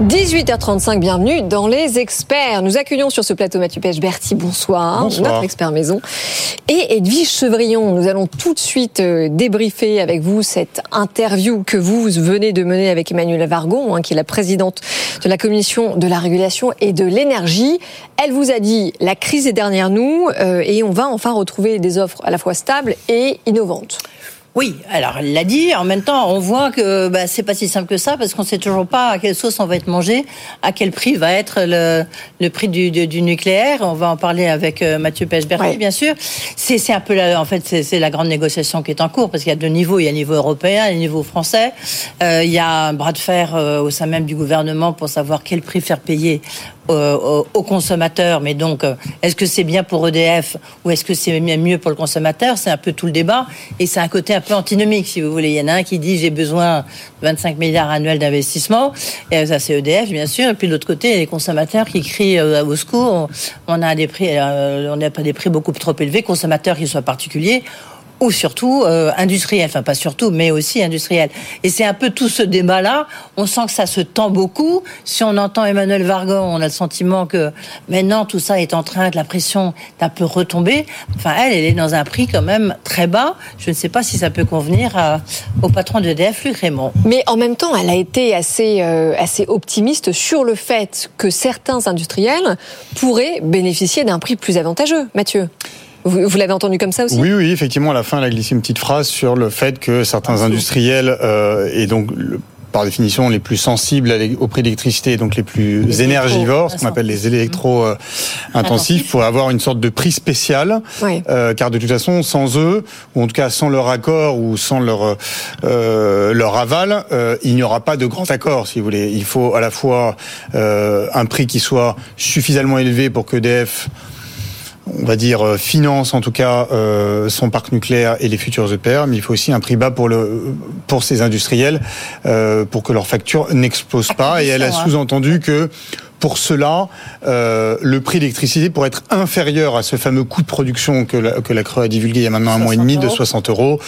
18h35, bienvenue dans les experts. Nous accueillons sur ce plateau Mathieu Pechberti, bonsoir, bonsoir, notre expert maison. Et Edwige Chevrillon, nous allons tout de suite euh, débriefer avec vous cette interview que vous venez de mener avec Emmanuel Vargon, hein, qui est la présidente de la Commission de la régulation et de l'énergie. Elle vous a dit, la crise est derrière nous euh, et on va enfin retrouver des offres à la fois stables et innovantes. Oui, alors elle l'a dit. En même temps, on voit que bah, c'est pas si simple que ça parce qu'on sait toujours pas à quelle sauce on va être mangé, à quel prix va être le, le prix du, du, du, nucléaire. On va en parler avec euh, Mathieu Pechberti, ouais. bien sûr. C'est un peu la, en fait c'est la grande négociation qui est en cours parce qu'il y a deux niveaux. Il y a le niveau européen et le niveau français. Euh, il y a un bras de fer euh, au sein même du gouvernement pour savoir quel prix faire payer aux, aux consommateurs. Mais donc, euh, est-ce que c'est bien pour EDF ou est-ce que c'est mieux pour le consommateur? C'est un peu tout le débat et c'est un côté un peu antinomique, si vous voulez. Il y en a un qui dit j'ai besoin de 25 milliards annuels d'investissement, et ça c'est EDF bien sûr. Et puis de l'autre côté, les consommateurs qui crient euh, au secours. On a des prix, euh, on n'a pas des prix beaucoup trop élevés, consommateurs qui soient particuliers ou surtout euh, industriel, enfin pas surtout, mais aussi industriel. Et c'est un peu tout ce débat-là. On sent que ça se tend beaucoup. Si on entend Emmanuel Vargon, on a le sentiment que maintenant tout ça est en train de la pression d'un peu retomber. Enfin, elle, elle est dans un prix quand même très bas. Je ne sais pas si ça peut convenir à, au patron d'EDF, Luc Raymond. Mais en même temps, elle a été assez euh, assez optimiste sur le fait que certains industriels pourraient bénéficier d'un prix plus avantageux. Mathieu. Vous, vous l'avez entendu comme ça aussi? Oui, oui, effectivement, à la fin, elle a glissé une petite phrase sur le fait que certains industriels, euh, et donc le, par définition les plus sensibles au prix de l'électricité, donc les plus les énergivores, ce qu'on appelle les électro-intensifs, euh, pourraient avoir une sorte de prix spécial, oui. euh, car de toute façon, sans eux, ou en tout cas sans leur accord ou sans leur euh, leur aval, il n'y aura pas de grand accord, si vous voulez. Il faut à la fois un prix qui soit suffisamment élevé pour que EDF on va dire, euh, finance en tout cas euh, son parc nucléaire et les futurs EPR, mais il faut aussi un prix bas pour, le, pour ces industriels euh, pour que leur facture n'explose pas. Et elle a sous-entendu que pour cela, euh, le prix de l'électricité pourrait être inférieur à ce fameux coût de production que la, que la Creux a divulgué il y a maintenant un mois et demi de 60 euros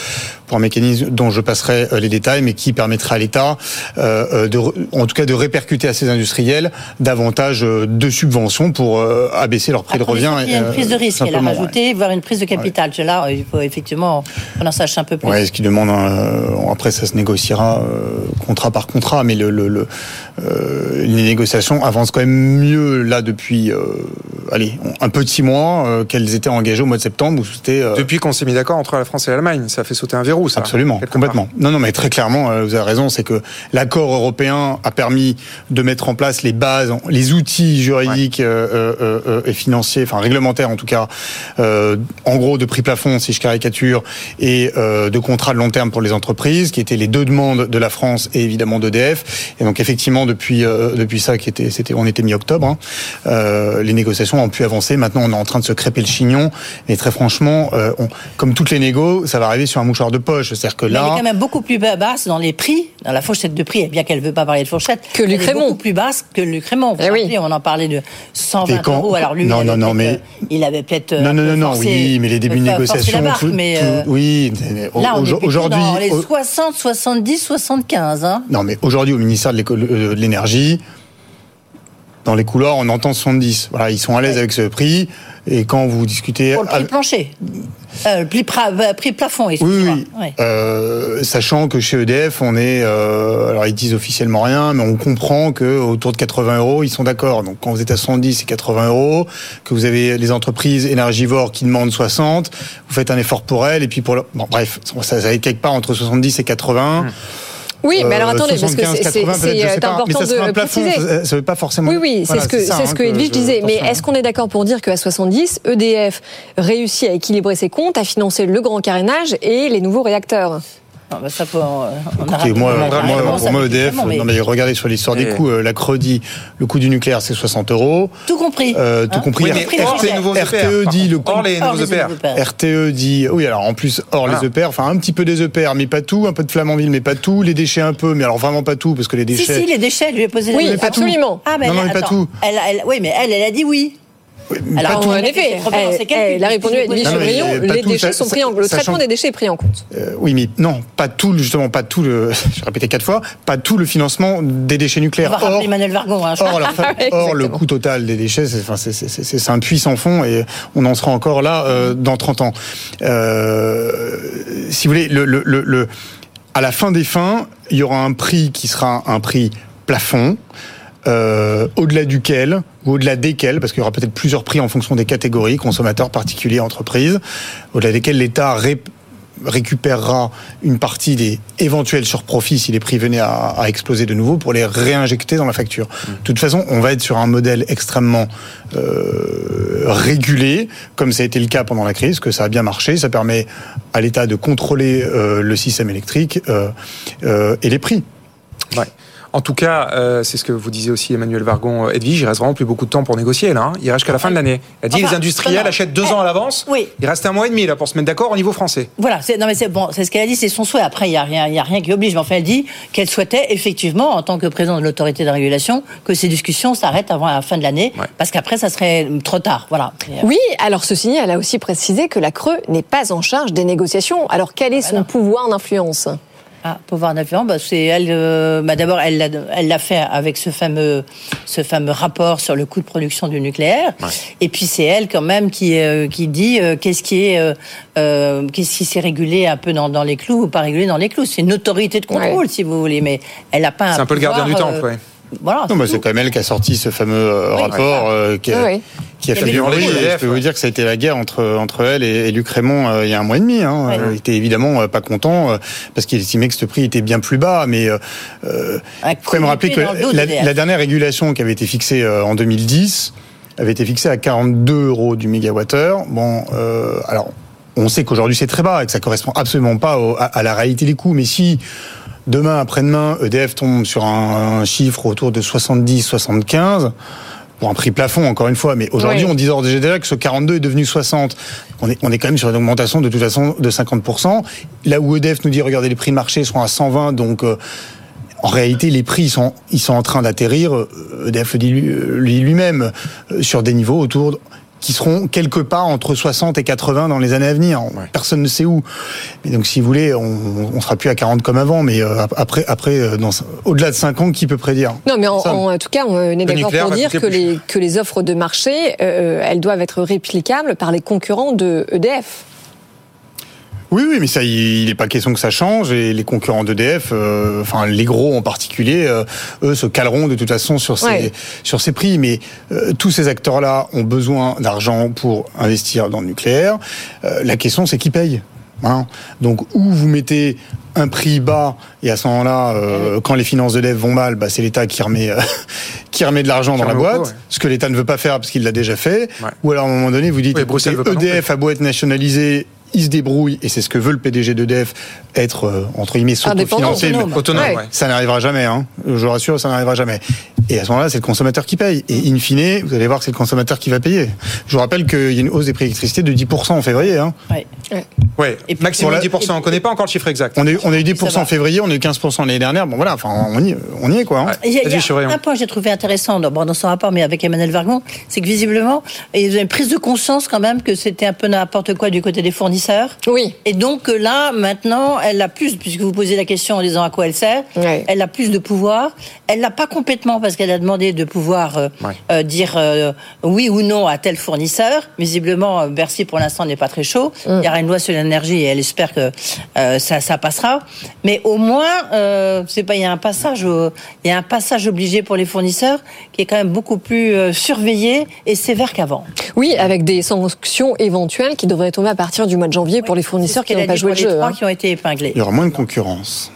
pour un mécanisme dont je passerai les détails, mais qui permettrait à l'État, euh, de, en tout cas, de répercuter à ces industriels davantage de subventions pour euh, abaisser leur prix Après, de revient. Il y a une prise de risque, elle a rajouté, ouais. voire une prise de capital. Ouais. Là, il faut effectivement qu'on en sache un peu plus. Ouais, ce qui demande, un, après, ça se négociera contrat par contrat, mais le, le, le les négociations avancent quand même mieux là depuis euh, allez un six mois euh, qu'elles étaient engagées au mois de septembre où c'était euh... depuis qu'on s'est mis d'accord entre la France et l'Allemagne ça fait sauter un verrou ça absolument complètement part. non non mais très clairement euh, vous avez raison c'est que l'accord européen a permis de mettre en place les bases les outils juridiques ouais. Et financiers enfin réglementaires en tout cas en gros de prix plafond si je caricature et de contrats de long terme pour les entreprises qui étaient les deux demandes de la France et évidemment d'EDF et donc effectivement depuis depuis ça qui était c'était on était mi-octobre. Hein. Euh, les négociations ont pu avancer. Maintenant, on est en train de se crêper le chignon. Et très franchement, euh, on, comme toutes les négos, ça va arriver sur un mouchoir de poche. C'est-à-dire que Mais elle est là, quand même beaucoup plus basse dans les prix, dans la fourchette de prix, bien qu'elle ne veut pas parler de fourchette. Que elle est beaucoup plus basse que. Vous Eh oui. On en parlait de 120 Et quand- euros. Alors lui, Non, il non, avait non, mais- euh, il avait peut-être. non, euh, non, un non, non, oui, mais les débuts de euh, négociation, barque, tout- mais, tout- euh, oui, Là, on aujourd'hui, dans les au- 60, 70, 75. Hein. Non, mais aujourd'hui, au ministère euh, de l'énergie, dans les couloirs, on entend 70. Voilà, ils sont à l'aise avec ce prix. Et quand vous discutez, Pour le prix avec- plancher. Euh, le prix, euh, prix plafond, oui, excusez-moi. oui, Ouais. Euh, sachant que chez EDF, on est, euh, alors ils disent officiellement rien, mais on comprend que autour de 80 euros, ils sont d'accord. Donc quand vous êtes à 70 et 80 euros, que vous avez les entreprises énergivores qui demandent 60, vous faites un effort pour elles, et puis pour le... bon, bref, ça, ça va être quelque part entre 70 et 80. Oui, mais alors Euh, attendez, parce que 75, c'est 80, c'est- peut-être, je c'est sais pas. important Mais ça sera de un plafond, préciser. ça, veut pas forcément. Oui, oui, c'est ce que, ça, c'est hein, ce que Edwige je- disait. Mais est-ce qu'on est d'accord pour dire qu'à 70, EDF réussit à équilibrer ses comptes, à financer le grand carénage et les nouveaux réacteurs? Non, bah, ça peut, euh, on Écoutez, aura- moi, on pour EDF, vraiment, mais- non mais regardez sur l'histoire des coûts, euh, la Credi, le coût du nucléaire c'est 60 euros, Tout compris. euh, tout Hein compris. Oui, mais Compris, hors compris. les nouveaux EPR. RTE dit le Hors les nouveaux EPR. EPR. RTE dit oui alors en plus hors les EPR enfin un petit peu des EPR mais pas tout un peu de Flamanville mais pas tout les déchets un peu mais alors vraiment pas tout parce que les Si, déchets si, les déchets, elle lui a posé la Oui, tout. absolument. Ah, mais Non, non, mais pas tout. Oui, mais elle, elle a dit oui. Alors. En on a effet, ses elle, calculs. elle a répondu à Edwige Chevrillon, euh, les déchets ça- sont pris en le sachant- traitement des déchets est pris en compte. Euh, oui, mais non, pas tout, justement, pas tout le, je vais répéter quatre fois, pas tout le financement des déchets On nucléaires. va rappeler Or, Emmanuel Vargon. Hein, Or, la- or, le coût total des déchets, c'est enfin, c'est- c'est- c'est- c'est un puits sans fond et on en sera encore là euh, dans 30 ans. Euh, si vous voulez, le, le, le, le- à la fin des fins, il y aura un prix qui sera un prix plafond. euh, au-delà duquel ou au-delà desquels, parce qu'il y aura peut-être plusieurs prix en fonction des catégories, consommateurs, particuliers, entreprises, au-delà desquels l'État ré- récupérera une partie des éventuels surprofits si les prix venaient à, à exploser de nouveau pour les réinjecter dans la facture. De toute façon, on va être sur un modèle extrêmement euh, régulé, comme ça a été le cas pendant la crise, que ça a bien marché. Ça permet à l'État de contrôler euh, le système électrique euh, euh, et les prix. Ouais. En tout cas, euh, c'est ce que vous disiez aussi Emmanuel Vargon, euh, Edwige, il reste vraiment plus beaucoup de temps pour négocier là. hein. Il reste jusqu'à la fin de l'année. Elle a dit Enfin, les industriels achètent deux ans à l'avance. Oui. Il reste un mois et demi là pour se mettre d'accord au niveau français. Voilà, c'est, non mais c'est bon, c'est ce qu'elle a dit, c'est son souhait. Après, il y a rien, il y a rien qui oblige. Mais enfin, elle dit qu'elle souhaitait effectivement, en tant que président de l'autorité de régulation, que ces discussions s'arrêtent avant la fin de l'année, parce qu'après, ça serait trop tard. Voilà. Euh, Oui, alors ceci dit, elle a aussi précisé que la Creux n'est pas en charge des négociations. Alors quel est son pouvoir d'influence? Ah, pouvoir d'influence, bah, c'est elle. euh, bah, D'abord, elle l'a, elle l'a fait avec ce fameux, ce fameux rapport sur le coût de production du nucléaire. Et puis c'est elle quand même qui, euh, qui dit euh, qu'est-ce qui est, euh, euh, qu'est-ce qui s'est régulé un peu dans, dans les clous ou pas régulé dans les clous. C'est une autorité de contrôle, si vous voulez, mais elle n'a pas. C'est un peu le gardien du euh, ouais. Voilà. Non, bah, c'est quand même elle qui a sorti ce fameux euh, Oui, rapport euh, qui a, Oui, oui. qui a fait EDF, Je peux vous dire que ça a été la guerre entre, entre elle et, et Luc Raymond euh, il y a un mois et demi. Hein. Il était évidemment euh, pas content euh, parce qu'il estimait que ce prix était bien plus bas. Mais euh, euh, faut quand même rappeler que la, dernière régulation qui avait été fixée euh, en 2010 avait été fixée à 42 euros du mégawattheure. Bon, euh, alors on sait qu'aujourd'hui c'est très bas et que ça correspond absolument pas au- à, à la réalité des coûts. Mais si demain, après-demain, EDF tombe sur un, un chiffre autour de 70-75, pour un prix plafond, encore une fois, mais aujourd'hui, Oui. on disait déjà que ce 42 est devenu 60. On est, on est quand même sur une augmentation de toute façon de 50%. Là où EDF nous dit, regardez, les prix de marché seront à 120, donc... euh, en réalité, les prix ils sont, ils sont en train d'atterrir, euh, EDF le dit lui- euh, lui- lui-même, euh, sur des niveaux autour de- qui seront quelque part entre 60 et 80 dans les années à venir. Personne ne sait où. Mais donc, si vous voulez, on, on sera plus à 40 comme avant, mais euh, après, après, euh, dans- au-delà de 5 ans, qui peut prédire? Non, mais en, Ça, en tout cas, on est d'accord pour dire que les, que les offres de marché, euh, elles doivent être réplicables par les concurrents de EDF. Oui, oui, mais ça, il n'est pas question que ça change. Et les concurrents d'EDF, euh, enfin les gros en particulier, euh, eux se caleront de toute façon sur ces Ouais. sur ces prix. Mais euh, tous ces acteurs-là ont besoin d'argent pour investir dans le nucléaire. Euh, la question, c'est qui paye. Hein Donc, où vous mettez un prix bas et à ce moment-là, euh, quand les finances d'EDF vont mal, bah, c'est l'État qui remet euh, qui remet de l'argent dans la boîte, ouais. ce que l'État ne veut pas faire parce qu'il l'a déjà fait. Ouais. Ou alors à un moment donné, vous dites, Oui, EDF a beau être nationalisé, il se débrouille, et c'est ce que veut le PDG d'EDF, être, euh, entre guillemets, s'autofinancé. autonome. mais Autonome, ouais. Ça n'arrivera jamais, hein. je vous rassure, ça n'arrivera jamais. Et à ce moment-là, c'est le consommateur qui paye. Et in fine, vous allez voir que c'est le consommateur qui va payer. Je vous rappelle qu'il y a une hausse des prix d'électricité de 10% en février. Hein. Ouais. Ouais. Maximum 10%. On ne connaît pas encore le chiffre exact. On a eu, on a eu 10% en février, on a eu 15% l'année dernière. Bon voilà, enfin on y, on y est quoi. hein. Il y a, il y a un point que j'ai trouvé intéressant dans, bon, dans son rapport, mais avec Emmanuel Vargon, c'est que visiblement, il y a une prise de conscience quand même que c'était un peu n'importe quoi du côté des fournisseurs. Oui. Et donc euh, là, maintenant, elle a plus, puisque vous posez la question en disant à quoi elle sert, elle a plus de pouvoir. Elle l'a pas complètement parce qu'elle a demandé de pouvoir euh, euh, dire euh, oui ou non à tel fournisseur. Visiblement, Bercy pour l'instant n'est pas très chaud. Mm. Il y aura une loi sur l'énergie et elle espère que euh, ça, ça passera. Mais au moins, euh, c'est pas il y a un passage, il y a un passage obligé pour les fournisseurs qui est quand même beaucoup plus euh, surveillé et sévère qu'avant. Oui, avec des sanctions éventuelles qui devraient tomber à partir du mois de janvier pour les fournisseurs qui n'ont pas joué le les jeu. trois hein. qui ont été épinglés. Il y aura moins de concurrence.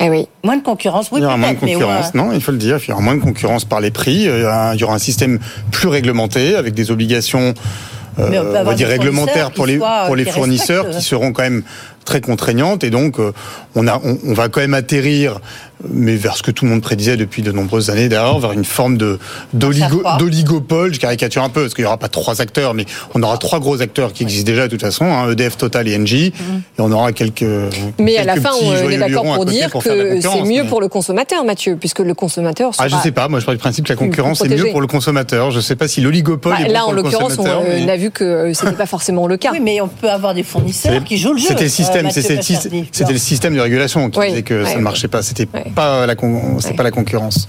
Eh oui. Moins de concurrence, oui, il y aura moins de mais concurrence, ouais. non, il faut le dire. Il y aura moins de concurrence par les prix. Il y aura un, système plus réglementé avec des obligations. euh, Mais on peut on va dire réglementaires pour les soient, pour les qui fournisseurs respectent. qui seront quand même très contraignantes et donc euh, on a on, on va quand même atterrir mais vers ce que tout le monde prédisait depuis de nombreuses années d'ailleurs vers une forme de d'oligopole je caricature un peu parce qu'il n'y aura pas trois acteurs mais on aura trois gros acteurs qui existent déjà de toute façon hein, EDF Total et Engie et on aura quelques Mhm. Mais à la fin, on est d'accord pour dire pour que c'est mieux mais- pour le consommateur, Mathieu, puisque le consommateur ah, je sera- sais pas. Moi, je pars du principe que la concurrence est mieux pour le consommateur. Je sais pas si l'oligopole Bah, est là, en l'occurrence, on euh, mais- a vu que ce n'était pas forcément le cas. Oui, mais on peut avoir des fournisseurs qui jouent le jeu. C'était système, c'était le système de régulation qui Oui, disait que ça ne marchait pas. C'était pas la, con- pas la concurrence.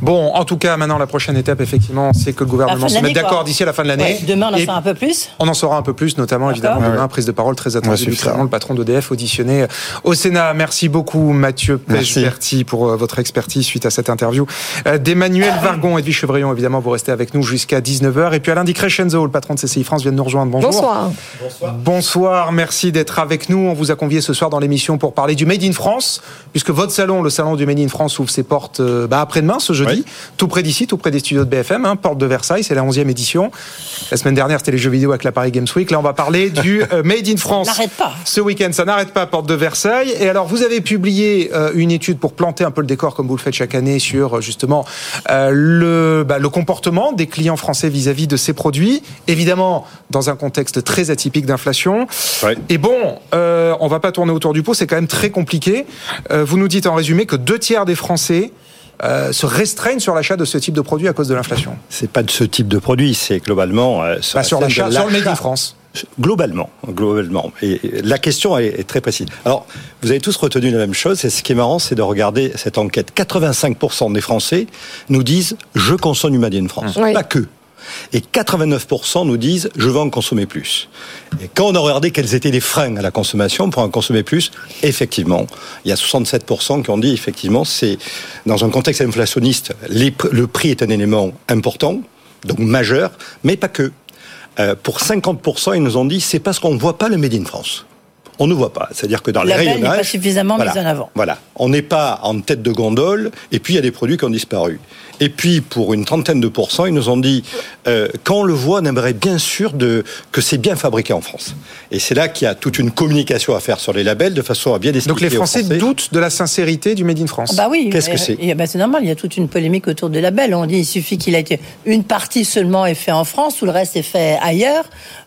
Bon, en tout cas, maintenant, la prochaine étape, effectivement, c'est que le gouvernement se mette d'accord d'ici à la fin de l'année. Ouais, Demain, on en saura un peu plus. On en saura un peu plus, notamment évidemment demain, Ouais. prise de parole très attendue le patron d'EDF auditionné au Sénat. Merci beaucoup Mathieu. Pechberti pour euh, votre expertise suite à cette interview euh, d'Emmanuel Vargon. Edwige Chevrillon, évidemment, vous restez avec nous jusqu'à 19h. Et puis Alain Di Crescenzo, le patron de CCI France, vient de nous rejoindre. Bonjour. Bonsoir. Bonsoir, merci d'être avec nous. On vous a convié ce soir dans l'émission pour parler du Made in France, puisque votre salon, le salon du Made in France, ouvre ses portes euh, bah, après-demain, ce jeudi, Oui. tout près d'ici, tout près des studios de BFM, hein, porte de Versailles, c'est la 11e édition. La semaine dernière, c'était les jeux vidéo avec la Paris Games Week. Là, on va parler du euh, Made in France. N'arrête pas. Ce week-end, ça n'arrête pas, porte de Versailles. Et alors, vous avez publié euh, une étude pour planter un peu le décor, comme vous le faites chaque année, sur justement euh, le, bah, le comportement des clients français vis-à-vis de ces produits. Évidemment, dans un contexte très atypique d'inflation. Et bon, euh, on va pas tourner autour du pot, c'est quand même très compliqué. Euh, vous nous dites en résumé que deux tiers des Français euh, se restreignent sur l'achat de ce type de produit à cause de l'inflation. C'est pas de ce type de produit, c'est globalement euh, Bah, sur la scène l'achat, de sur le Made in. France. Globalement, globalement. Et la question est, est très précise. Alors, vous avez tous retenu la même chose. Et ce qui est marrant, c'est de regarder cette enquête. 85% des Français nous disent je consomme du Made in France. Oui. Pas que. Et 89% nous disent je veux en consommer plus. Et quand on a regardé quels étaient les freins à la consommation pour en consommer plus, effectivement, il y a 67% qui ont dit effectivement c'est dans un contexte inflationniste, le prix est un élément important, donc majeur, mais pas que. Euh, pour 50%, ils nous ont dit c'est parce qu'on ne voit pas le Made in France. On ne voit pas. C'est-à-dire que dans La les belle n'est pas rayonnages. suffisamment voilà, mise en avant. Voilà. On n'est pas en tête de gondole, et puis il y a des produits qui ont disparu. Et puis, pour une trentaine de pourcents, ils nous ont dit, euh, quand on le voit, on aimerait bien sûr de, que c'est bien fabriqué en France. Et c'est là qu'il y a toute une communication à faire sur les labels, de façon à bien expliquer Donc les Français doutent de la sincérité du Made in France. Bah oui. Qu'est-ce que mais- c'est bah, C'est normal, il y a toute une polémique autour des labels. On dit il suffit qu'il ait été une partie seulement est fait en France, tout le reste est fait ailleurs.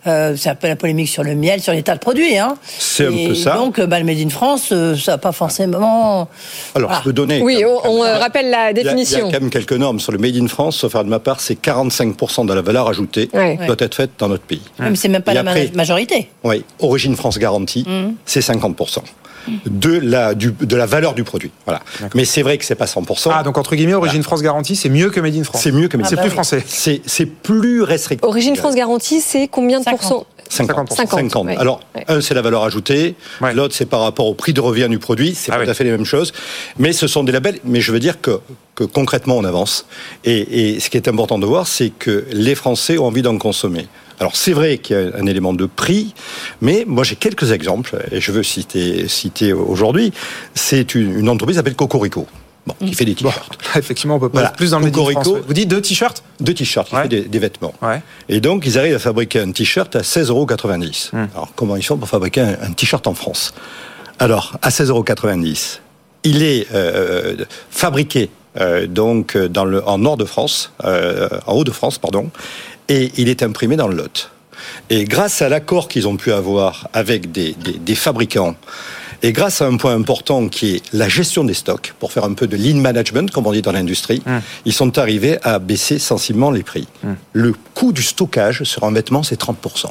Euh, c'est un peu la polémique sur le miel, sur les tas de produits. Hein. C'est un Et peu ça. Donc, bah, le Made in France, euh, ça n'a pas forcément. Alors, je peux donner. Oui, on, on, euh, rappelle la Il y, a, il y a définition. quand même quelques normes sur le Made in France, sauf faire de ma part, c'est 45% de la valeur ajoutée Ouais. doit être faite dans notre pays. Même c'est même pas Et la après- majorité. Oui, Origine France garantie, Mhm. c'est 50%. De la, du, de la valeur du produit. Voilà. Mais c'est vrai que c'est pas 100%. Ah, donc entre guillemets, Origine France garantie, c'est mieux que Made in France. C'est mieux que Made in C'est France. plus français. C'est c'est plus restrictif. Origine France garantie, c'est combien de pourcents 50. 50, 50. ouais. Alors, Ouais. un, c'est la valeur ajoutée. L'autre, c'est par rapport au prix de revient du produit. C'est pas tout à fait les mêmes choses. Mais ce sont des labels. Mais je veux dire que, que concrètement, on avance. Et, et ce qui est important de voir, c'est que les Français ont envie d'en consommer. Alors, c'est vrai qu'il y a un élément de prix, mais moi, j'ai quelques exemples, et je veux citer, citer aujourd'hui. C'est une, une entreprise qui s'appelle Cocorico. Bon, qui fait des t-shirts. Effectivement, on peut pas Voilà. plus dans le Cocorico. Vous dites deux t-shirts Deux t-shirts, qui Ouais. fait des, des vêtements. Ouais. Et donc, ils arrivent à fabriquer un t-shirt à 16,90 euros. Hmm. Alors, comment ils font pour fabriquer un, un t-shirt en France? Alors, à 16,90 euros, il est euh, fabriqué euh, donc dans le, en nord de France, euh, en haut de France, pardon, et il est imprimé dans le Lot. Et grâce à l'accord qu'ils ont pu avoir avec des, des, des fabricants, et grâce à un point important qui est la gestion des stocks, pour faire un peu de lean management, comme on dit dans l'industrie, ils sont arrivés à baisser sensiblement les prix. Le coût du stockage sur un vêtement, c'est 30%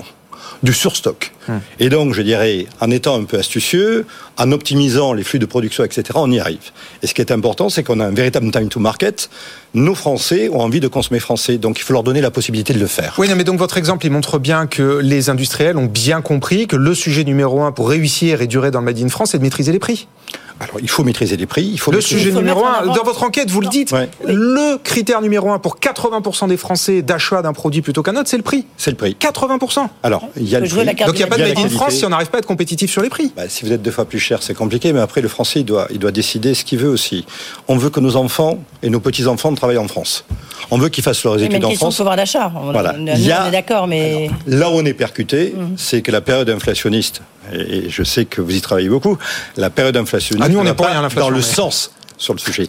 du surstock. Et donc, je dirais, en étant un peu astucieux, en optimisant les flux de production, etc., on y arrive. Et ce qui est important, c'est qu'on a un véritable time to market. Nos Français ont envie de consommer français, donc il faut leur donner la possibilité de le faire. Oui, non, mais donc votre exemple, il montre bien que les industriels ont bien compris que le sujet numéro un pour réussir et durer dans le Made in France, c'est de maîtriser les prix. Alors, il faut maîtriser les prix. Il faut le maîtriser- sujet numéro un, dans votre enquête, vous le dites, Ouais. le critère numéro un pour 80% des Français d'achat d'un produit plutôt qu'un autre, c'est le prix. C'est le prix. 80%. Alors, il y a le prix. Donc il n'y a pas de Made in. France si on n'arrive pas à être compétitif sur les prix. Bah, si vous êtes deux fois plus cher, c'est compliqué, mais après, le Français, il doit, il doit décider ce qu'il veut aussi. On veut que nos enfants et nos petits-enfants travaillent en France. On veut qu'ils fassent leurs études en France. pouvoir d'achat. On, Voilà. on- Il y a- on est d'accord, mais. Là où on est percuté, Mhm. c'est que la période inflationniste, et je sais que vous y travaillez beaucoup, la période inflationniste Ah, nous, on ne n'est va pas rien à dans le mais- sens sur le sujet,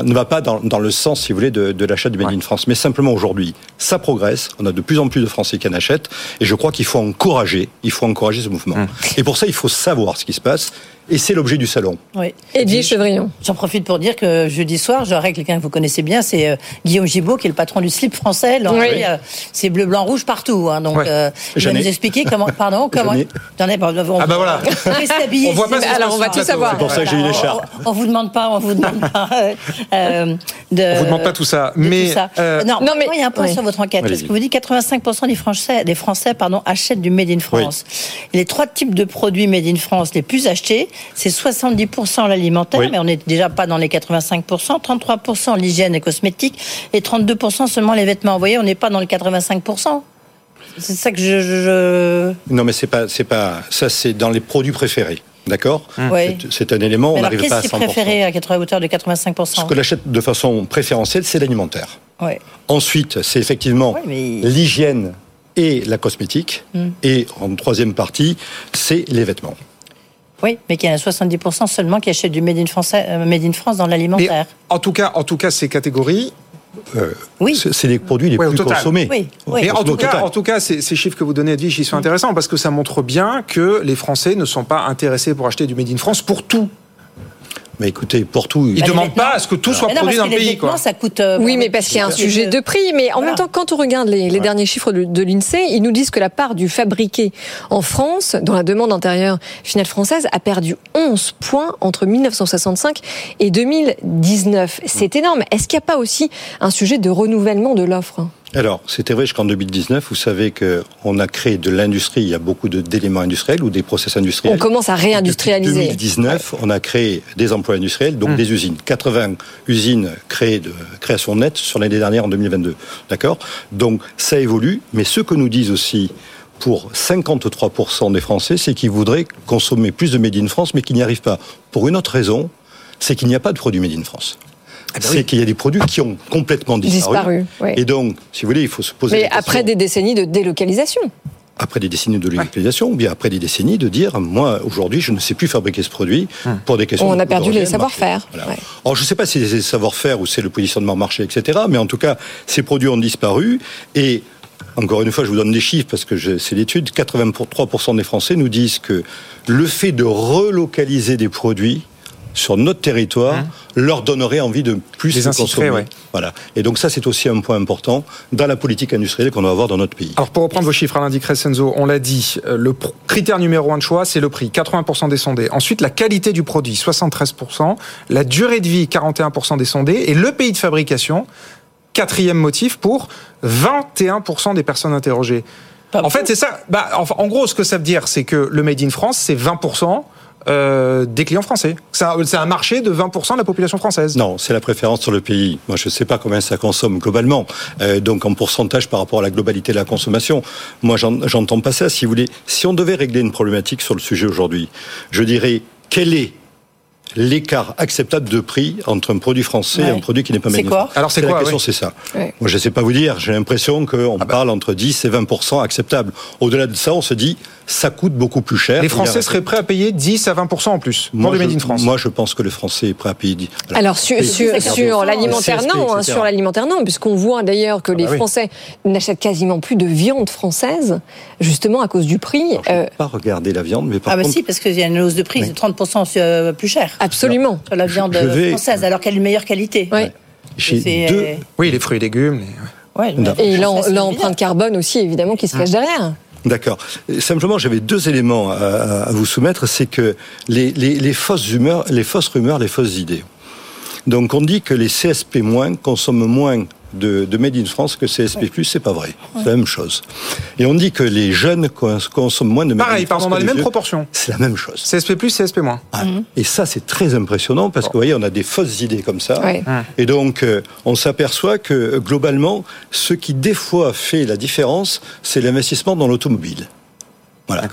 ne va pas dans, dans le sens, si vous voulez, de, de l'achat du Made in France. Mais simplement aujourd'hui, ça progresse, on a de plus en plus de Français qui en achètent, et je crois qu'il faut encourager, il faut encourager ce mouvement. Hum. Et pour ça, il faut savoir ce qui se passe, et c'est l'objet du salon. Oui. Edwige Chevrillon. J'en profite pour dire que jeudi soir, j'aurai quelqu'un que vous connaissez bien, c'est euh, Guillaume Gibault, qui est le patron du slip français. Oui. euh, c'est bleu, blanc, rouge partout. hein, donc, Ouais. euh, il va J'en ai. nous expliquer comment. Pardon, comment. Pas. On, Ah bah voilà. on va s'habiller, On voit pas ce Alors, on va tout plateau. savoir. C'est pour ça que j'ai une écharpe. On, on vous demande pas, on vous demande pas. euh, euh, de, On vous demande pas tout ça, mais tout ça. euh, non, non, mais- il y a un point oui. sur votre enquête. Parce que vous dites 85% des Français, des Français pardon, achètent du Made in France. Les trois types de produits Made in France les plus achetés, c'est 70% l'alimentaire, Oui. mais on n'est déjà pas dans les 85%, 33% l'hygiène et cosmétique, et 32% seulement les vêtements. Vous voyez, on n'est pas dans le 85%. C'est ça que je... Non, mais c'est pas, c'est pas, ça c'est dans les produits préférés. D'accord Ouais. C'est- C'est un élément, on Mais alors, n'arrive pas à qu'est-ce qui 100%. est préféré à 80 hauteur de 85% Ce que l'achète de façon préférentielle, c'est l'alimentaire. Ouais. Ensuite, c'est effectivement mais- l'hygiène et la cosmétique. Hmm. Et en troisième partie, c'est les vêtements. Oui, mais qu'il y en a 70% seulement qui achètent du Made in, français, euh, Made in France dans l'alimentaire. en tout cas, en tout cas, ces catégories. Euh, Oui. c'est- les produits les Ouais, plus total. consommés. Oui, oui. Mais en tout, cas, en tout cas, ces, ces chiffres que vous donnez, Edwige, ils sont intéressants parce que ça montre bien que les Français ne sont pas intéressés pour acheter du Made in France pour tout. Mais écoutez, pour tout, Ils ne Bah, demandent pas à ce que tout soit non, produit dans le pays. Quoi. ça coûte. euh, Oui, mais parce qu'il y a un sujet de prix. Mais en Voilà. même temps, quand on regarde les, les derniers chiffres de, de l'INSEE, ils nous disent que la part du fabriqué en France, dans la demande intérieure finale française, a perdu 11 points entre 1965 et 2019. C'est énorme. Est-ce qu'il n'y a pas aussi un sujet de renouvellement de l'offre Alors, c'était vrai jusqu'en 2019. Vous savez qu'on a créé de l'industrie. Il y a beaucoup d'éléments industriels ou des process industriels. On commence à réindustrialiser. 2019, on a créé des emplois industriels, donc des usines. 80 usines créées de création nette sur l'année dernière en 2022. D'accord? Donc ça évolue, mais ce que nous disent aussi pour 53% des Français, c'est qu'ils voudraient consommer plus de Made in France, mais qu'ils n'y arrivent pas. Pour une autre raison, c'est qu'il n'y a pas de produits Made in France. C'est qu'il y a des produits qui ont complètement disparu. Disparu, oui. Et donc, si vous voulez, il faut se poser Mais la question après des décennies de délocalisation. après des décennies de localisation, ou bien après des décennies de dire, moi, aujourd'hui, je ne sais plus fabriquer ce produit pour des questions On de a perdu les savoir-faire. Ouais. Alors, je ne sais pas si c'est le savoir-faire ou c'est le positionnement marché, etc. Mais en tout cas, ces produits ont disparu. Et encore une fois, je vous donne des chiffres parce que c'est l'étude. 83% des Français nous disent que le fait de relocaliser des produits sur notre territoire leur donnerait envie de plus Les consommer. ouais. Voilà. Et donc ça, c'est aussi un point important dans la politique industrielle qu'on doit avoir dans notre pays. Alors pour reprendre vos chiffres, Alain Di Crescenzo, on l'a dit, euh, le critère numéro un de choix, c'est le prix, 80% des sondés. Ensuite, la qualité du produit, 73%. La durée de vie, 41% des sondés. Et le pays de fabrication, quatrième motif pour 21% des personnes interrogées. En fait, c'est ça. Bah, en gros, ce que ça veut dire, c'est que le Made in France, c'est 20% euh, des clients français. C'est un, c'est un marché de 20% de la population française. Non, c'est la préférence sur le pays. Moi, je ne sais pas combien ça consomme globalement, euh, donc en pourcentage par rapport à la globalité de la consommation. Moi, j'en- j'entends pas ça. Si vous voulez, si on devait régler une problématique sur le sujet aujourd'hui, je dirais quel est l'écart acceptable de prix entre un produit français et un produit qui n'est pas C'est made in quoi. Alors, c'est la quoi, question, ouais. c'est ça. Ouais. Moi, je ne sais pas vous dire. J'ai l'impression qu'on Ah bah. parle entre 10 et 20 acceptable. Au-delà de ça, on se dit ça coûte beaucoup plus cher. Les Français seraient prêts à payer 10 à 20% en plus pour moi, du Made je, in France. Moi, je pense que le Français est prêt à payer 10. Alors sur, sur, sur l'alimentaire, non, hein, sur l'alimentaire, non, puisqu'on voit d'ailleurs que Ah bah les oui. Français n'achètent quasiment plus de viande française, justement à cause du prix. Euh, Pas regarder la viande, mais par Ah bah contre, si, parce qu'il y a une hausse de prix, c'est 30% sur- euh, plus cher. Absolument. Sur la viande je vais- française, alors qu'elle est de meilleure qualité. j'ai C'est, deux. euh, Oui, les fruits et légumes. les- Ouais, et l'empreinte carbone aussi, évidemment, qui se cache derrière. D'accord. Simplement, j'avais deux éléments à vous soumettre. C'est que les, les- les fausses humeurs, les fausses rumeurs, les fausses idées. Donc, on dit que les CSP- consomment moins de, de Made in France que CSP+, c'est pas vrai. C'est la même chose. Et on dit que les jeunes cons- consomment moins de Made Pareil, in France pardon, dans les mêmes vieux. proportions. C'est la même chose. CSP+, CSP-. Et ça, c'est très impressionnant parce que vous voyez, on a des fausses idées comme ça. Ouais. Et donc, euh, on s'aperçoit que euh, globalement, ce qui des fois fait la différence, c'est l'investissement dans l'automobile. Voilà.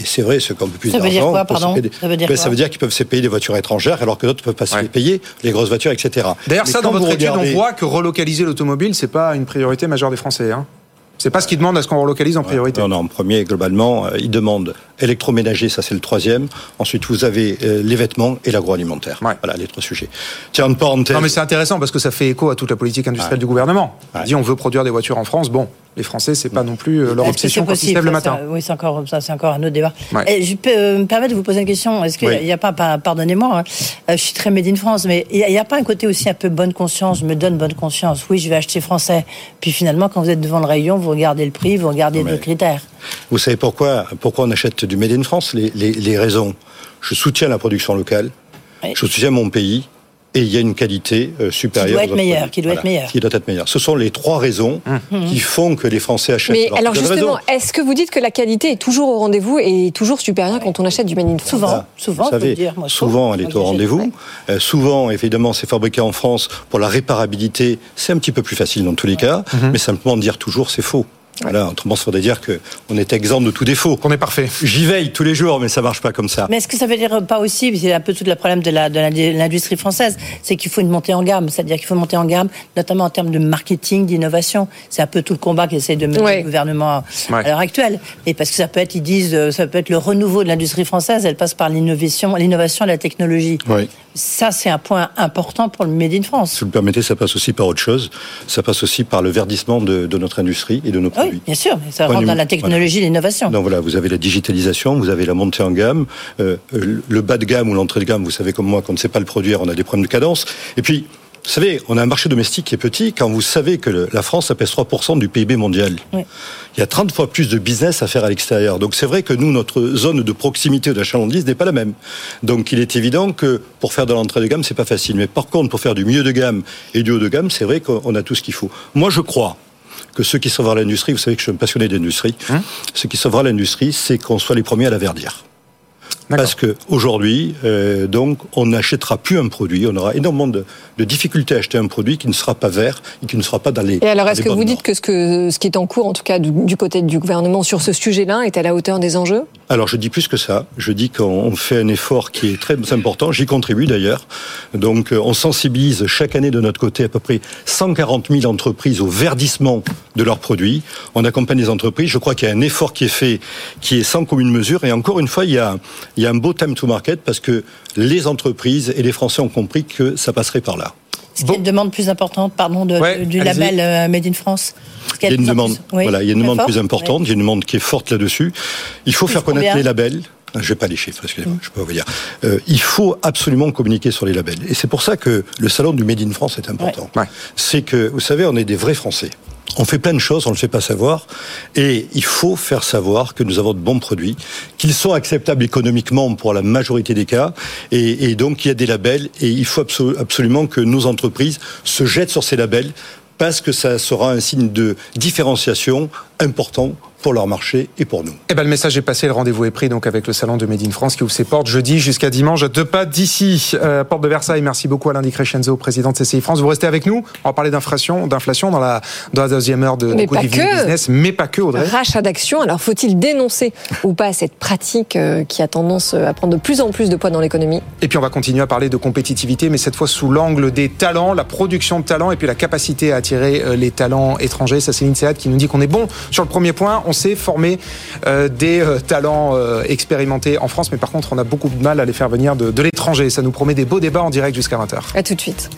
Et c'est vrai, ceux qui ont plus Ça veut d'argent. dire quoi, peuvent se pardon payer des- Ça veut dire Ben, quoi ça veut dire qu'ils peuvent se payer des voitures étrangères alors que d'autres ne peuvent pas se les payer, les grosses voitures, etc. D'ailleurs, ça, dans votre étude, regardez- on voit que relocaliser l'automobile, c'est pas une priorité majeure des Français. Hein. C'est pas ce qu'ils demandent à ce qu'on relocalise en priorité. Non, non, en premier, globalement, euh, ils demandent électroménager, ça c'est le troisième. Ensuite, vous avez euh, les vêtements et l'agroalimentaire. Voilà les trois sujets. Tiens, une parenthèse. Non, mais c'est intéressant parce que ça fait écho à toute la politique industrielle du gouvernement. On dit on veut produire des voitures en France. Bon, les Français, c'est pas non plus euh, leur Est-ce obsession quand ils se lèvent le matin. ça Oui, c'est encore ça, c'est encore un autre débat. Ouais. Et je peux euh, me permettre de vous poser une question? Est-ce qu'il Oui. a pas, pardonnez-moi, hein, euh, je suis très made in France, mais il n'y a, pas un côté aussi un peu bonne conscience, je me donne bonne conscience. Oui, je vais acheter français. Puis finalement, quand vous êtes devant le rayon, vous regardez le prix, vous regardez d'autres critères. Vous savez pourquoi, pourquoi on achète du Made in France? Les, les- les raisons. Je soutiens la production locale, je soutiens mon pays, et il y a une qualité euh, supérieure. doit aux être meilleure, qui doit être meilleure. Qui doit être meilleure. Ce sont les trois raisons Mmh. qui font que les Français achètent. Mais alors justement, est-ce que vous dites que la qualité est toujours au rendez-vous et toujours supérieure quand on achète du Made in France Souvent, Ah, souvent, vous savez, dire. Moi, souvent elle est au rendez-vous. Euh, souvent, évidemment, c'est fabriqué en France pour la réparabilité. C'est un petit peu plus facile dans tous les cas, Mhm. mais simplement dire toujours c'est faux. Voilà, autrement, il faudrait dire qu'on est exempt de tout défaut. Qu'on est parfait. J'y veille tous les jours, mais ça marche pas comme ça. Mais est-ce que ça veut dire pas aussi, c'est un peu tout le problème de la de l'indi- l'industrie française, c'est qu'il faut une montée en gamme, c'est-à-dire qu'il faut monter en gamme, notamment en termes de marketing, d'innovation. C'est un peu tout le combat qu'essaie de mener Ouais. le gouvernement Ouais. à l'heure actuelle. Et parce que ça peut être, ils disent, euh, ça peut être le renouveau de l'industrie française. Elle passe par l'innovation, l'innovation, et la technologie. Ça, c'est un point important pour le Made in France. Si vous le permettez, ça passe aussi par autre chose. Ça passe aussi par le verdissement de, de notre industrie et de nos produits. Oui, bien sûr, mais ça rentre dans la technologie, l'innovation. Donc voilà, vous avez la digitalisation, vous avez la montée en gamme, euh, le bas de gamme ou l'entrée de gamme, vous savez comme moi qu'on ne sait pas le produire, on a des problèmes de cadence. Et puis, vous savez, on a un marché domestique qui est petit quand vous savez que le- la France, ça pèse 3% du PIB mondial. Oui. Il y a 30 fois plus de business à faire à l'extérieur. Donc c'est vrai que nous, notre zone de proximité de l'achalandise n'est pas la même. Donc il est évident que pour faire de l'entrée de gamme, c'est pas facile. Mais par contre, pour faire du milieu de gamme et du haut de gamme, c'est vrai qu'on a tout ce qu'il faut. Moi, je crois que ceux qui sauvent l'industrie, vous savez que je suis un passionné d'industrie, ceux qui sauvent l'industrie, c'est qu'on soit les premiers à la verdir. Parce que aujourd'hui, euh, donc, on n'achètera plus un produit, on aura énormément de, de difficultés à acheter un produit qui ne sera pas vert et qui ne sera pas dans les. Et alors, est-ce que vous dites que ce, que ce qui est en cours, en tout cas du, du côté du gouvernement sur ce sujet-là, est à la hauteur des enjeux? Alors je dis plus que ça. Je dis qu'on fait un effort qui est très important. J'y contribue d'ailleurs. Donc euh, on sensibilise chaque année de notre côté à peu près 140 000 entreprises au verdissement de leurs produits. On accompagne les entreprises. Je crois qu'il y a un effort qui est fait, qui est sans commune mesure. Et encore une fois, il y a, il y a un beau time to market parce que les entreprises et les Français ont compris que ça passerait par là. Est-ce qu'il y a une demande plus importante, pardon, de- Ouais, du label euh, Made in France Il y a une demande, plus- Oui, voilà, il y a une très demande fort plus importante, il y a une demande qui est forte là-dessus. Il faut faire connaître les labels. Je vais pas les chiffres, excusez-moi, je peux pas vous dire. Euh, il faut absolument communiquer sur les labels. Et c'est pour ça que le salon du Made in France est important. C'est que, vous savez, on est des vrais Français. On fait plein de choses, on ne le fait pas savoir. Et il faut faire savoir que nous avons de bons produits, qu'ils sont acceptables économiquement pour la majorité des cas. Et, donc, il y a des labels. Et il faut absolu- absolument que nos entreprises se jettent sur ces labels parce que ça sera un signe de différenciation important pour leur marché et pour nous. Eh ben, le message est passé, le rendez-vous est pris donc avec le salon de Made in France qui ouvre ses portes jeudi jusqu'à dimanche à deux pas d'ici. Euh, porte de Versailles, merci beaucoup Alain Di Crescenzo, président de CCI France. Vous restez avec nous, on va parler d'inflation, d'inflation dans la, dans la deuxième heure de, Mais pas que. Business, mais pas que Audrey. Rachat d'actions, alors faut-il dénoncer ou pas cette pratique euh, qui a tendance à prendre de plus en plus de poids dans l'économie? Et puis on va continuer à parler de compétitivité, mais cette fois sous l'angle des talents, la production de talents et puis la capacité à attirer euh, les talents étrangers. Ça c'est l'INSEAD qui nous dit qu'on est bon sur le premier point. On sait former euh, des euh, talents euh, expérimentés en France, mais par contre, on a beaucoup de mal à les faire venir de, l'étranger. Ça nous promet des beaux débats en direct jusqu'à 20h. À tout de suite.